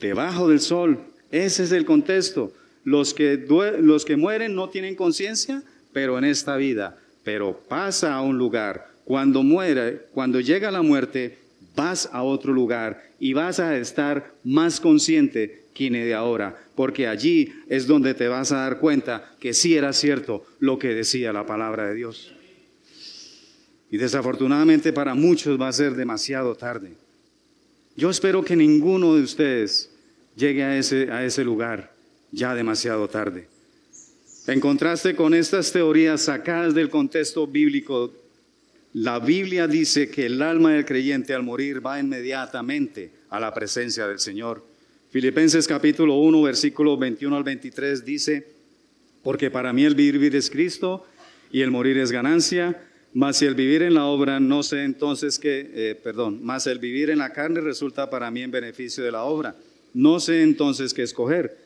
debajo del sol. Ese es el contexto. Los que, los que mueren no tienen conciencia, pero en esta vida, pero pasa a un lugar. Cuando muere, cuando llega la muerte, vas a otro lugar y vas a estar más consciente que de ahora, porque allí es donde te vas a dar cuenta que sí era cierto lo que decía la palabra de Dios. Y desafortunadamente para muchos va a ser demasiado tarde. Yo espero que ninguno de ustedes llegue a ese, a ese lugar ya demasiado tarde. En contraste con estas teorías sacadas del contexto bíblico, la Biblia dice que el alma del creyente al morir va inmediatamente a la presencia del Señor. Filipenses capítulo 1, versículo 21 al 23 dice, porque para mí el vivir es Cristo y el morir es ganancia. Mas el vivir en la obra, no sé entonces qué, eh, perdón, mas el vivir en la carne resulta para mí en beneficio de la obra. No sé entonces qué escoger,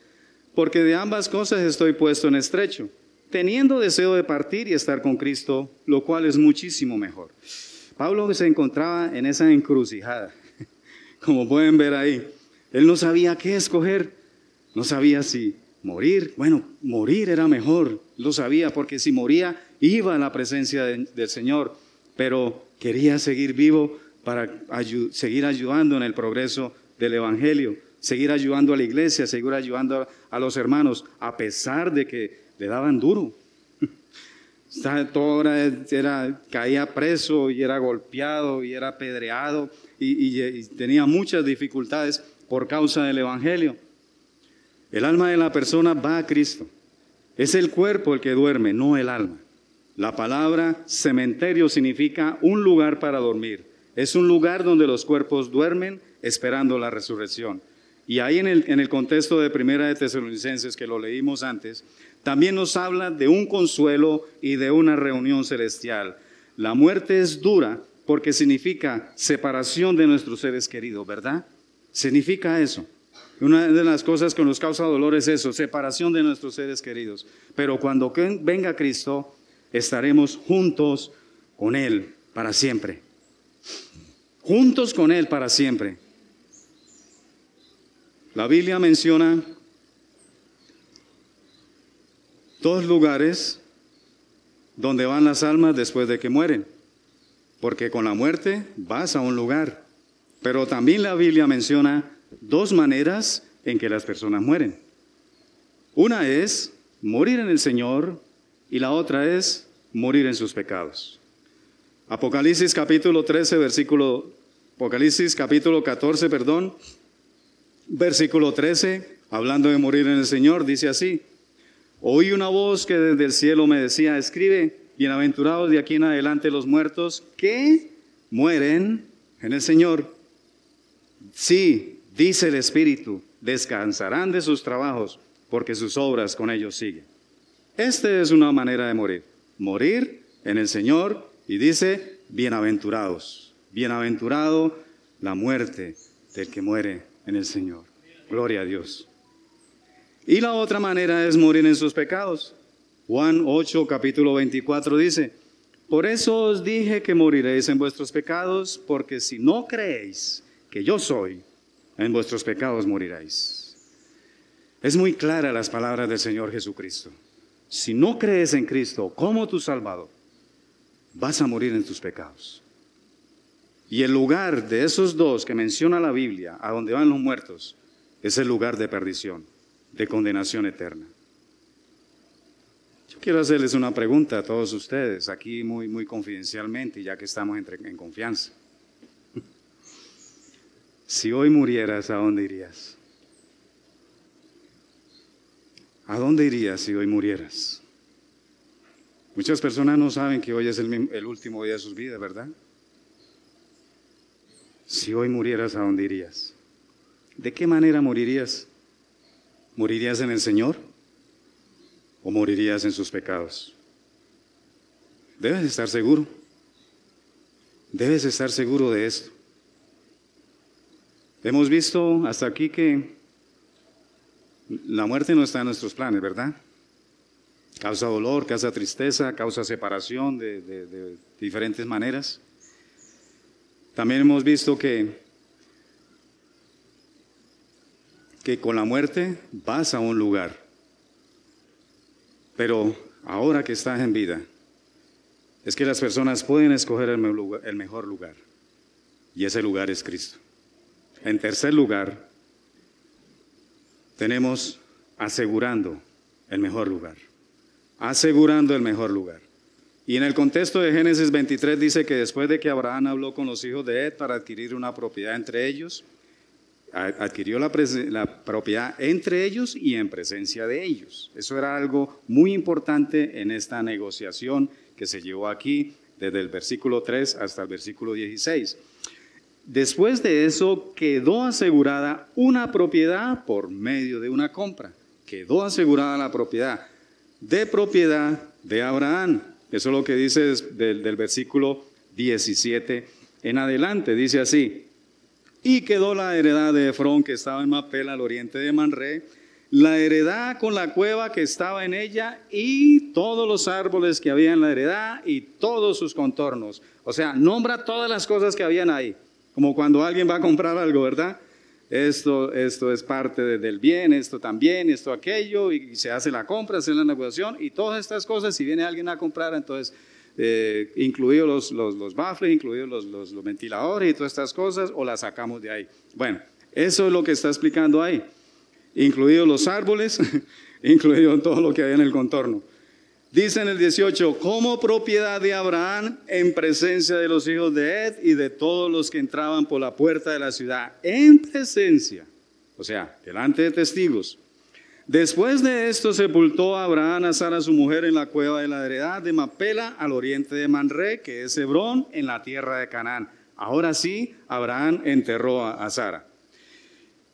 porque de ambas cosas estoy puesto en estrecho, teniendo deseo de partir y estar con Cristo, lo cual es muchísimo mejor. Pablo se encontraba en esa encrucijada, [LAUGHS] como pueden ver ahí. Él no sabía qué escoger, no sabía si morir, bueno, morir era mejor, lo sabía, porque si moría iba a la presencia del Señor, pero quería seguir vivo para seguir ayudando en el progreso del Evangelio, seguir ayudando a la iglesia, seguir ayudando a, los hermanos, a pesar de que le daban duro. [LAUGHS] Todo era, caía preso y era golpeado y era apedreado y tenía muchas dificultades por causa del Evangelio. El alma de la persona va a Cristo. Es el cuerpo el que duerme, no el alma. La palabra cementerio significa un lugar para dormir. Es un lugar donde los cuerpos duermen esperando la resurrección. Y ahí en el, en el contexto de Primera de Tesalonicenses, que lo leímos antes, también nos habla de un consuelo y de una reunión celestial. La muerte es dura porque significa separación de nuestros seres queridos, ¿verdad? Significa eso. Una de las cosas que nos causa dolor es eso, separación de nuestros seres queridos. Pero cuando venga Cristo, estaremos juntos con Él para siempre. Juntos con Él para siempre. La Biblia menciona dos lugares donde van las almas después de que mueren. Porque con la muerte vas a un lugar. Pero también la Biblia menciona dos maneras en que las personas mueren. Una es morir en el Señor y la otra es morir en sus pecados. Apocalipsis capítulo 13, versículo, Apocalipsis capítulo 14, perdón, versículo 13, hablando de morir en el Señor, dice así, oí una voz que desde el cielo me decía, escribe, bienaventurados de aquí en adelante los muertos que mueren en el Señor. Sí, dice el Espíritu, descansarán de sus trabajos porque sus obras con ellos siguen. Esta es una manera de morir. Morir en el Señor y dice, bienaventurados. Bienaventurado la muerte del que muere en el Señor. Gloria a Dios. Y la otra manera es morir en sus pecados. Juan 8, capítulo 24 dice, por eso os dije que moriréis en vuestros pecados, porque si no creéis que yo soy, en vuestros pecados moriréis. Es muy clara las palabras del Señor Jesucristo. Si no crees en Cristo como tu Salvador, vas a morir en tus pecados. Y el lugar de esos dos que menciona la Biblia, a donde van los muertos, es el lugar de perdición, de condenación eterna. Yo quiero hacerles una pregunta a todos ustedes, aquí muy, muy confidencialmente, ya que estamos en confianza. Si hoy murieras, ¿a dónde irías? ¿A dónde irías si hoy murieras? Muchas personas no saben que hoy es el, último día de sus vidas, ¿verdad? Si hoy murieras, ¿a dónde irías? ¿De qué manera morirías? ¿Morirías en el Señor o morirías en sus pecados? Debes estar seguro. Debes estar seguro de esto. Hemos visto hasta aquí que la muerte no está en nuestros planes, ¿verdad? Causa dolor, causa tristeza, causa separación de, diferentes maneras. También hemos visto que, que con la muerte vas a un lugar, pero ahora que estás en vida, es que las personas pueden escoger el mejor lugar, y ese lugar es Cristo. En tercer lugar, tenemos asegurando el mejor lugar, asegurando el mejor lugar. Y en el contexto de Génesis 23 dice que después de que Abraham habló con los hijos de Ed para adquirir una propiedad entre ellos, adquirió la, propiedad entre ellos y en presencia de ellos. Eso era algo muy importante en esta negociación que se llevó aquí desde el versículo 3 hasta el versículo 16. Después de eso quedó asegurada una propiedad por medio de una compra. Quedó asegurada la propiedad de propiedad de Abraham. Eso es lo que dice del, versículo 17 en adelante. Dice así, y quedó la heredad de Efrón que estaba en Mapela al oriente de Manré, la heredad con la cueva que estaba en ella y todos los árboles que había en la heredad y todos sus contornos. O sea, nombra todas las cosas que habían ahí, como cuando alguien va a comprar algo, ¿verdad? Esto, esto es parte del bien, esto también, esto aquello, y, se hace la compra, se hace la negociación, y todas estas cosas, si viene alguien a comprar, entonces, eh, incluidos los, los, los baffles, incluidos los, los, los ventiladores y todas estas cosas, o las sacamos de ahí. Bueno, eso es lo que está explicando ahí, incluidos los árboles, [LAUGHS] incluido todo lo que hay en el contorno. Dice en el 18, como propiedad de Abraham en presencia de los hijos de Ed y de todos los que entraban por la puerta de la ciudad, en presencia, o sea, delante de testigos. Después de esto sepultó Abraham a Sara su mujer en la cueva de la heredad de Mapela al oriente de Manré, que es Hebrón, en la tierra de Canaán. Ahora sí, Abraham enterró a Sara.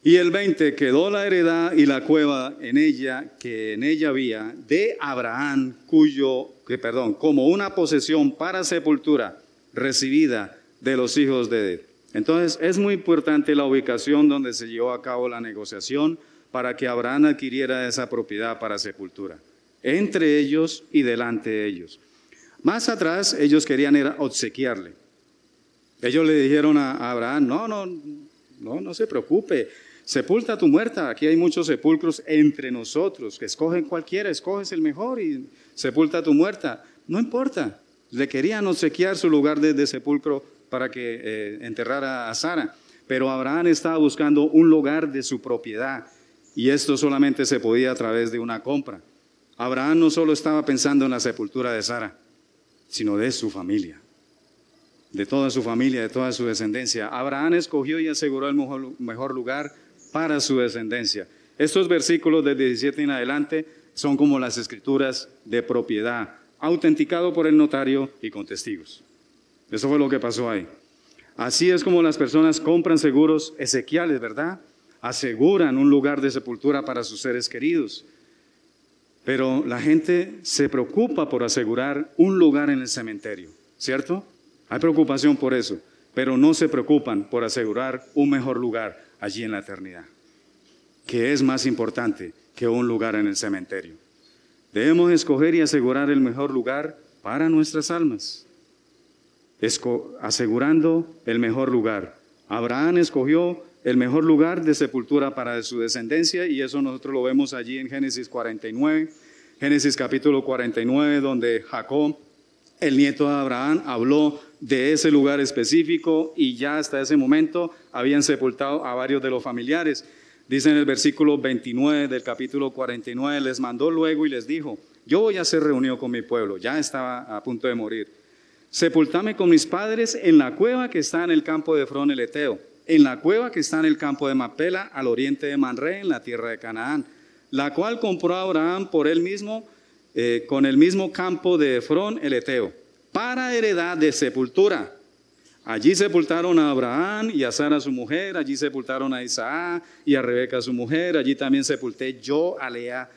Y el 20, quedó la heredad y la cueva en ella, que en ella había, de Abraham, cuyo, perdón, como una posesión para sepultura recibida de los hijos de Edith. Entonces, es muy importante la ubicación donde se llevó a cabo la negociación para que Abraham adquiriera esa propiedad para sepultura, entre ellos y delante de ellos. Más atrás, ellos querían era obsequiarle. Ellos le dijeron a Abraham, no, no, no, no se preocupe, Sepulta tu muerta. Aquí hay muchos sepulcros entre nosotros. Escogen cualquiera, escoges el mejor y sepulta tu muerta. No importa. Le querían obsequiar su lugar de, sepulcro para que eh, enterrara a Sara. Pero Abraham estaba buscando un lugar de su propiedad. Y esto solamente se podía a través de una compra. Abraham no solo estaba pensando en la sepultura de Sara, sino de su familia de toda su familia, de toda su descendencia. Abraham escogió y aseguró el mejor lugar para su descendencia. Estos versículos de 17 en adelante son como las escrituras de propiedad, autenticado por el notario y con testigos. Eso fue lo que pasó ahí. Así es como las personas compran seguros ezequiales, ¿verdad? Aseguran un lugar de sepultura para sus seres queridos. Pero la gente se preocupa por asegurar un lugar en el cementerio, ¿cierto? Hay preocupación por eso, pero no se preocupan por asegurar un mejor lugar allí en la eternidad. que es más importante que un lugar en el cementerio. Debemos escoger y asegurar el mejor lugar para nuestras almas, asegurando el mejor lugar. Abraham escogió el mejor lugar de sepultura para su descendencia y eso nosotros lo vemos allí en Génesis 49, Génesis capítulo 49, donde Jacob, el nieto de Abraham, habló de ese lugar específico y ya hasta ese momento habían sepultado a varios de los familiares. Dice en el versículo 29 del capítulo 49, les mandó luego y les dijo, yo voy a ser reunido con mi pueblo, ya estaba a punto de morir. Sepultame con mis padres en la cueva que está en el campo de Frón el Eteo, en la cueva que está en el campo de Mapela, al oriente de Manre, en la tierra de Canaán, la cual compró Abraham por él mismo, eh, con el mismo campo de Efrón el Eteo, para heredad de sepultura Allí sepultaron a Abraham y a Sara su mujer, allí sepultaron a Isaac y a Rebeca su mujer, allí también sepulté yo a Lea.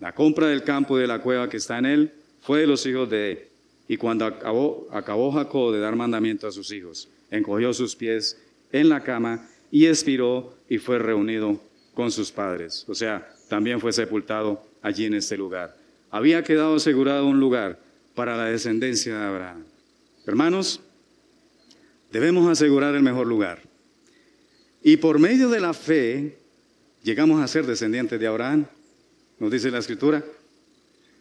La compra del campo y de la cueva que está en él fue de los hijos de Y cuando acabó, acabó Jacob de dar mandamiento a sus hijos, encogió sus pies en la cama y expiró y fue reunido con sus padres. O sea, también fue sepultado allí en este lugar. Había quedado asegurado un lugar para la descendencia de Abraham. Hermanos, Debemos asegurar el mejor lugar. Y por medio de la fe llegamos a ser descendientes de Abraham, nos dice la escritura.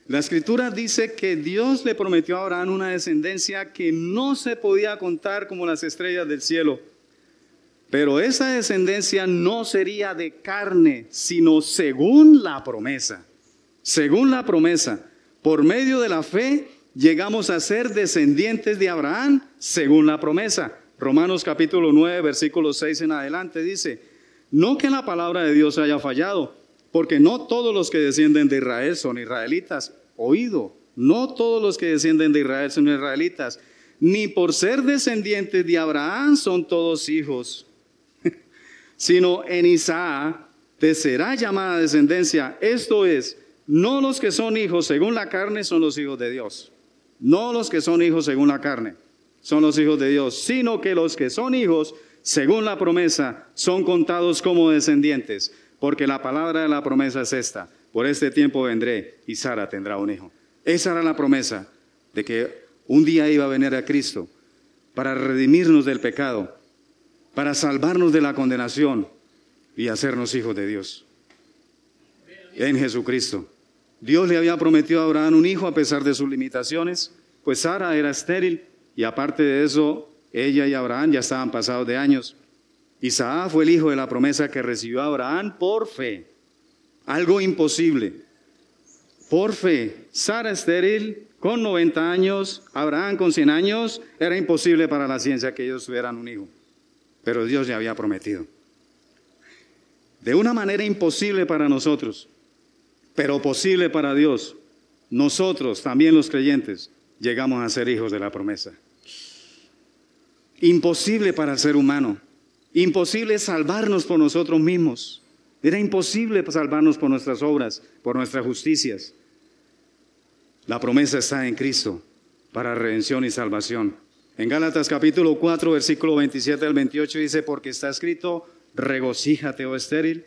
La escritura dice que Dios le prometió a Abraham una descendencia que no se podía contar como las estrellas del cielo. Pero esa descendencia no sería de carne, sino según la promesa. Según la promesa, por medio de la fe llegamos a ser descendientes de Abraham según la promesa. Romanos capítulo 9, versículo 6 en adelante dice, no que la palabra de Dios haya fallado, porque no todos los que descienden de Israel son israelitas. Oído, no todos los que descienden de Israel son israelitas, ni por ser descendientes de Abraham son todos hijos, [LAUGHS] sino en Isaac te será llamada descendencia. Esto es, no los que son hijos según la carne son los hijos de Dios, no los que son hijos según la carne son los hijos de Dios, sino que los que son hijos, según la promesa, son contados como descendientes, porque la palabra de la promesa es esta, por este tiempo vendré y Sara tendrá un hijo. Esa era la promesa de que un día iba a venir a Cristo para redimirnos del pecado, para salvarnos de la condenación y hacernos hijos de Dios. En Jesucristo. Dios le había prometido a Abraham un hijo a pesar de sus limitaciones, pues Sara era estéril y aparte de eso, ella y Abraham ya estaban pasados de años. Isaac fue el hijo de la promesa que recibió Abraham por fe. Algo imposible. Por fe. Sara estéril con 90 años, Abraham con 100 años, era imposible para la ciencia que ellos tuvieran un hijo. Pero Dios ya había prometido. De una manera imposible para nosotros, pero posible para Dios. Nosotros, también los creyentes, llegamos a ser hijos de la promesa. Imposible para el ser humano. Imposible salvarnos por nosotros mismos. Era imposible salvarnos por nuestras obras, por nuestras justicias. La promesa está en Cristo para redención y salvación. En Gálatas capítulo 4, versículo 27 al 28 dice, porque está escrito, regocíjate, oh estéril,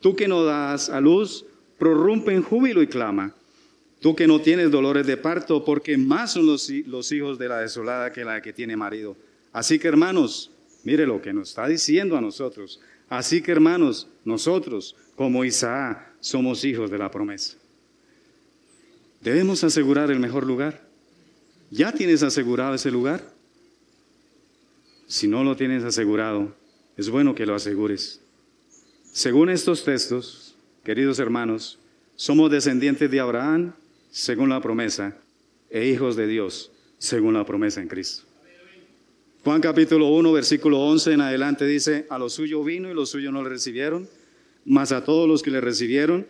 tú que no das a luz, prorrumpe en júbilo y clama Tú que no tienes dolores de parto, porque más son los, hijos de la desolada que la que tiene marido. Así que hermanos, mire lo que nos está diciendo a nosotros. Así que hermanos, nosotros, como Isaac, somos hijos de la promesa. Debemos asegurar el mejor lugar. ¿Ya tienes asegurado ese lugar? Si no lo tienes asegurado, es bueno que lo asegures. Según estos textos, queridos hermanos, somos descendientes de Abraham, según la promesa, e hijos de Dios, según la promesa en Cristo. Juan capítulo 1, versículo 11 en adelante dice, a lo suyo vino y los suyos no le recibieron, mas a todos los que le recibieron,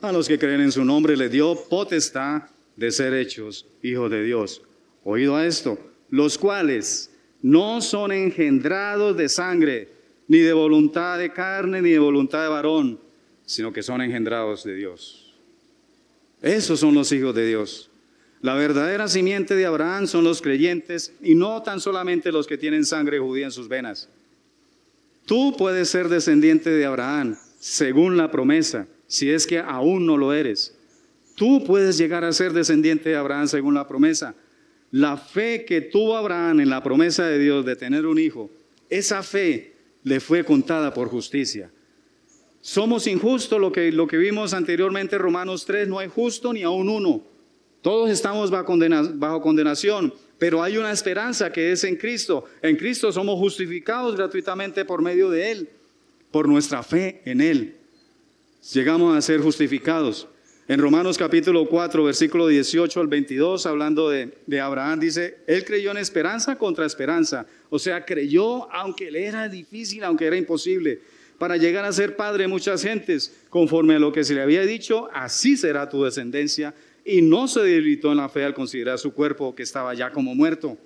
a los que creen en su nombre, le dio potestad de ser hechos hijos de Dios. Oído a esto, los cuales no son engendrados de sangre, ni de voluntad de carne, ni de voluntad de varón, sino que son engendrados de Dios. Esos son los hijos de Dios. La verdadera simiente de Abraham son los creyentes y no tan solamente los que tienen sangre judía en sus venas. Tú puedes ser descendiente de Abraham según la promesa, si es que aún no lo eres. Tú puedes llegar a ser descendiente de Abraham según la promesa. La fe que tuvo Abraham en la promesa de Dios de tener un hijo, esa fe le fue contada por justicia. Somos injustos, lo que, lo que vimos anteriormente en Romanos 3, no hay justo ni aún uno. Todos estamos bajo, bajo condenación, pero hay una esperanza que es en Cristo. En Cristo somos justificados gratuitamente por medio de Él, por nuestra fe en Él. Llegamos a ser justificados. En Romanos capítulo 4, versículo 18 al 22, hablando de, de, Abraham, dice, él creyó en esperanza contra esperanza. O sea, creyó aunque le era difícil, aunque era imposible, para llegar a ser padre de muchas gentes, conforme a lo que se le había dicho, así será tu descendencia. Y no se debilitó en la fe al considerar su cuerpo que estaba ya como muerto,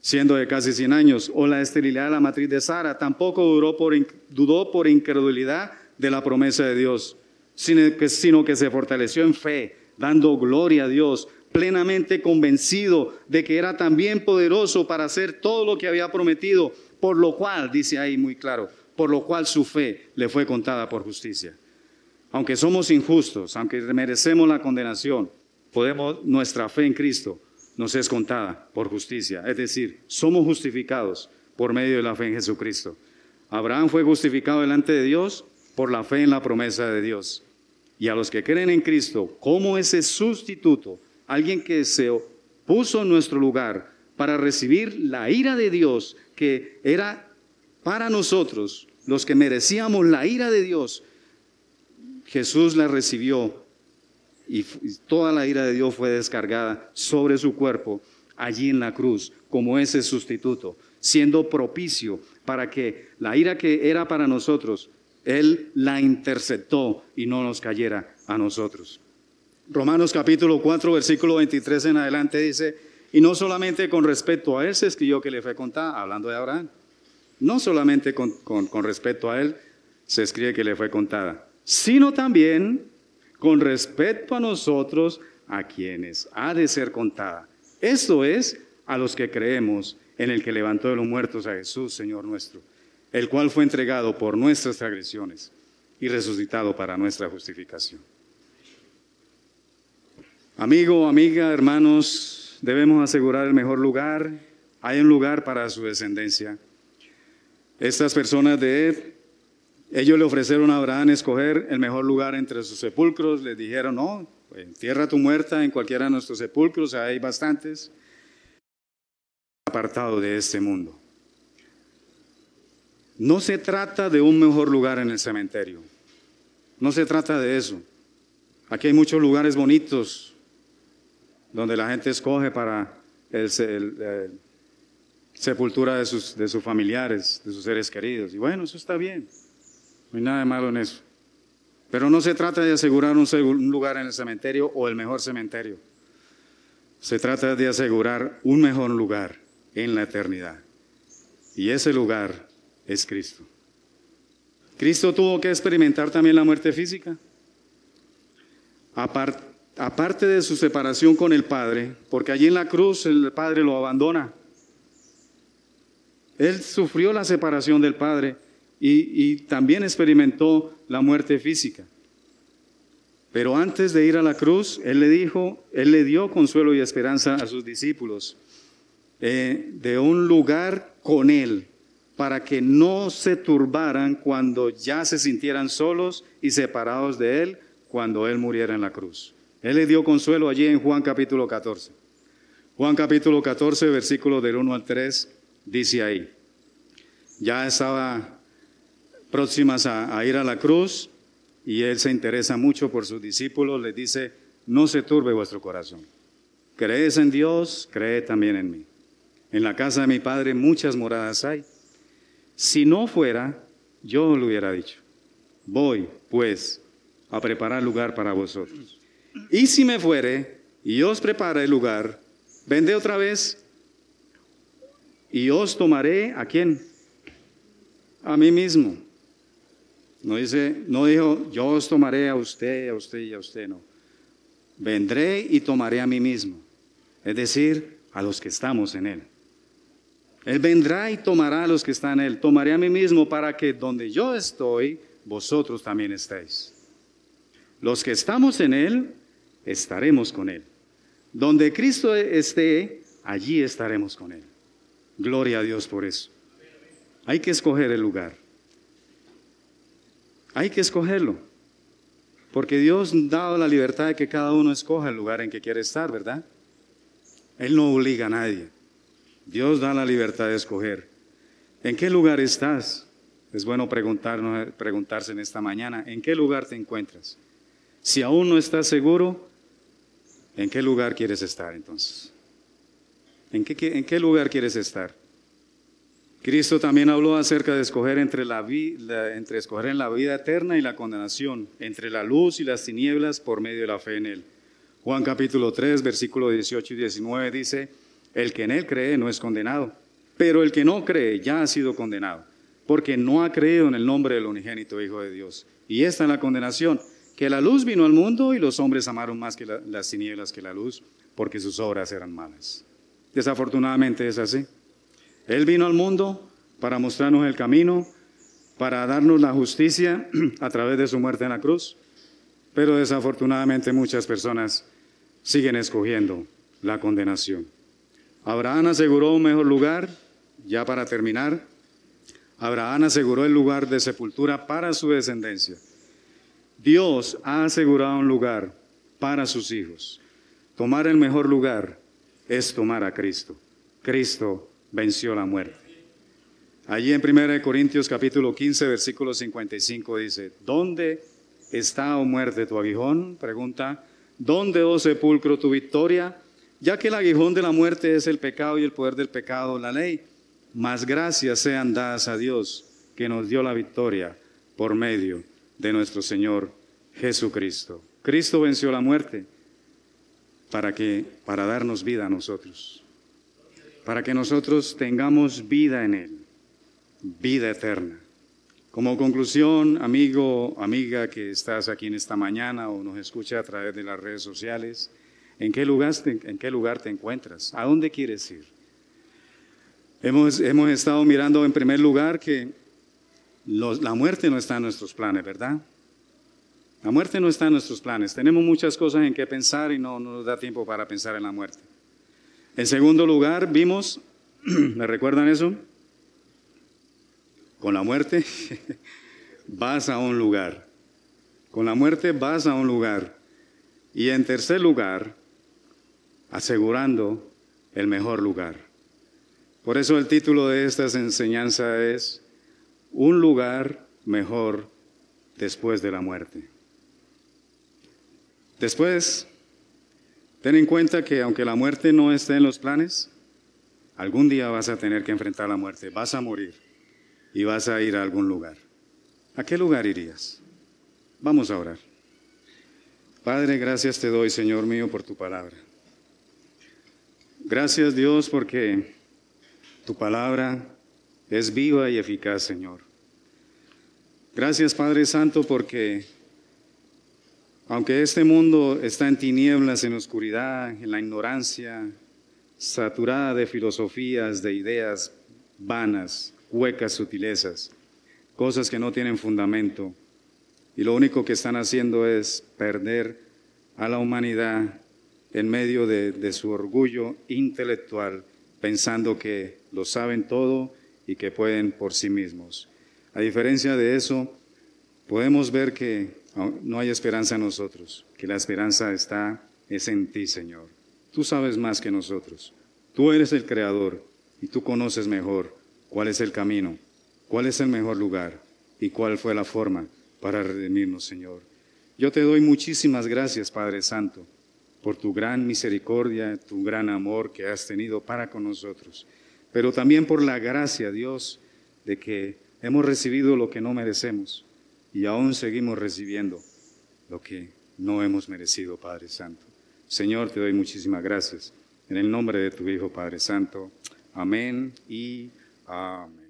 siendo de casi 100 años, o la esterilidad de la matriz de Sara. Tampoco duró por, dudó por incredulidad de la promesa de Dios sino que, se fortaleció en fe, dando gloria a Dios, plenamente convencido de que era también poderoso para hacer todo lo que había prometido, por lo cual, dice ahí muy claro, por lo cual su fe le fue contada por justicia. Aunque somos injustos, aunque merecemos la condenación, podemos, nuestra fe en Cristo nos es contada por justicia. Es decir, somos justificados por medio de la fe en Jesucristo. Abraham fue justificado delante de Dios por la fe en la promesa de Dios y a los que creen en Cristo como ese sustituto, alguien que se puso en nuestro lugar para recibir la ira de Dios que era para nosotros, los que merecíamos la ira de Dios, Jesús la recibió y toda la ira de Dios fue descargada sobre su cuerpo allí en la cruz como ese sustituto, siendo propicio para que la ira que era para nosotros él la interceptó y no nos cayera a nosotros. Romanos capítulo 4, versículo 23 en adelante dice, y no solamente con respecto a él se escribió que le fue contada, hablando de Abraham, no solamente con, con respecto a él se escribe que le fue contada, sino también con respecto a nosotros a quienes ha de ser contada. Esto es a los que creemos en el que levantó de los muertos a Jesús, Señor nuestro el cual fue entregado por nuestras agresiones y resucitado para nuestra justificación. Amigo, amiga, hermanos, debemos asegurar el mejor lugar. Hay un lugar para su descendencia. Estas personas de Ed, ellos le ofrecieron a Abraham escoger el mejor lugar entre sus sepulcros. Les dijeron, no, entierra tu muerta en cualquiera de nuestros sepulcros, hay bastantes. Apartado de este mundo. No se trata de un mejor lugar en el cementerio. No se trata de eso. Aquí hay muchos lugares bonitos donde la gente escoge para el, sepultura de sus, de sus familiares, de sus seres queridos. Y bueno, eso está bien. No hay nada de malo en eso. Pero no se trata de asegurar un lugar en el cementerio o el mejor cementerio. Se trata de asegurar un mejor lugar en la eternidad. Y ese lugar es Cristo. Cristo tuvo que experimentar también la muerte física. Aparte de su separación con el Padre, porque allí en la cruz el Padre lo abandona. Él sufrió la separación del Padre y, también experimentó la muerte física. Pero antes de ir a la cruz, Él le dijo, Él le dio consuelo y esperanza a sus discípulos eh, de un lugar con Él, para que no se turbaran cuando ya se sintieran solos y separados de Él cuando Él muriera en la cruz. Él le dio consuelo allí en Juan capítulo 14. Juan capítulo 14, versículo del 1 al 3, dice ahí, ya estaba próximas a, ir a la cruz y Él se interesa mucho por sus discípulos, le dice, no se turbe vuestro corazón. Crees en Dios, cree también en mí. En la casa de mi Padre muchas moradas hay. Si no fuera, yo lo hubiera dicho. Voy, pues, a preparar lugar para vosotros. Y si me fuere y os prepara el lugar, vendré otra vez y os tomaré a quién? A mí mismo. No dice, no dijo, yo os tomaré a usted, a usted y a usted, no. Vendré y tomaré a mí mismo. Es decir, a los que estamos en él. Él vendrá y tomará a los que están en Él. Tomaré a mí mismo para que donde yo estoy, vosotros también estéis. Los que estamos en Él, estaremos con Él. Donde Cristo esté, allí estaremos con Él. Gloria a Dios por eso. Hay que escoger el lugar. Hay que escogerlo. Porque Dios ha dado la libertad de que cada uno escoja el lugar en que quiere estar, ¿verdad? Él no obliga a nadie. Dios da la libertad de escoger. ¿En qué lugar estás? Es bueno preguntarnos, preguntarse en esta mañana, ¿en qué lugar te encuentras? Si aún no estás seguro, ¿en qué lugar quieres estar entonces? ¿En qué, lugar quieres estar? Cristo también habló acerca de escoger entre, la, entre escoger en la vida eterna y la condenación, entre la luz y las tinieblas por medio de la fe en Él. Juan capítulo 3, versículo 18 y 19 dice, el que en Él cree no es condenado, pero el que no cree ya ha sido condenado, porque no ha creído en el nombre del unigénito Hijo de Dios. Y esta es la condenación, que la luz vino al mundo y los hombres amaron más que las tinieblas que la luz, porque sus obras eran malas. Desafortunadamente es así. Él vino al mundo para mostrarnos el camino, para darnos la justicia [CLEARS THROAT] a través de su muerte en la cruz, pero desafortunadamente muchas personas siguen escogiendo la condenación. Abraham aseguró un mejor lugar, ya para terminar, Abraham aseguró el lugar de sepultura para su descendencia. Dios ha asegurado un lugar para sus hijos. Tomar el mejor lugar es tomar a Cristo. Cristo venció la muerte. Allí en 1 Corintios capítulo 15, versículo 55 dice, ¿dónde está, oh muerte, tu aguijón? Pregunta, ¿dónde, oh sepulcro, tu victoria? Ya que el aguijón de la muerte es el pecado y el poder del pecado, la ley. Más gracias sean dadas a Dios que nos dio la victoria por medio de nuestro Señor Jesucristo. Cristo venció la muerte para que para darnos vida a nosotros para que nosotros tengamos vida en Él, vida eterna. Como conclusión, amigo, amiga que estás aquí en esta mañana o nos escucha a través de las redes sociales, ¿en qué lugar en qué lugar te encuentras? ¿A dónde quieres ir? Hemos, hemos estado mirando en primer lugar que la muerte no está en nuestros planes, ¿verdad? La muerte no está en nuestros planes. Tenemos muchas cosas en que pensar y no nos da tiempo para pensar en la muerte. En segundo lugar, vimos, [CLEARS THROAT] ¿me recuerdan eso? Con la muerte [LAUGHS] vas a un lugar. Con la muerte vas a un lugar. Y en tercer lugar, asegurando el mejor lugar. Por eso el título de esta enseñanza es Un lugar mejor después de la muerte. Después Ten en cuenta que aunque la muerte no esté en los planes, algún día vas a tener que enfrentar la muerte, vas a morir y vas a ir a algún lugar. ¿A qué lugar irías? Vamos a orar. Padre, gracias te doy, Señor mío, por tu palabra. Gracias Dios porque tu palabra es viva y eficaz, Señor. Gracias Padre Santo porque aunque este mundo está en tinieblas, en oscuridad, en la ignorancia, saturada de filosofías, de ideas vanas, huecas sutilezas, cosas que no tienen fundamento, y lo único que están haciendo es perder a la humanidad en medio de, de su orgullo intelectual, pensando que lo saben todo y que pueden por sí mismos. A diferencia de eso, podemos ver que no hay esperanza en nosotros, que la esperanza está es en ti, Señor. Tú sabes más que nosotros. Tú eres el creador y tú conoces mejor cuál es el camino, cuál es el mejor lugar y cuál fue la forma para redimirnos, Señor. Yo te doy muchísimas gracias, Padre Santo, por tu gran misericordia, tu gran amor que has tenido para con nosotros, pero también por la gracia, Dios, de que hemos recibido lo que no merecemos y aún seguimos recibiendo lo que no hemos merecido, Padre Santo. Señor, te doy muchísimas gracias. En el nombre de tu Hijo, Padre Santo. Amén y amén.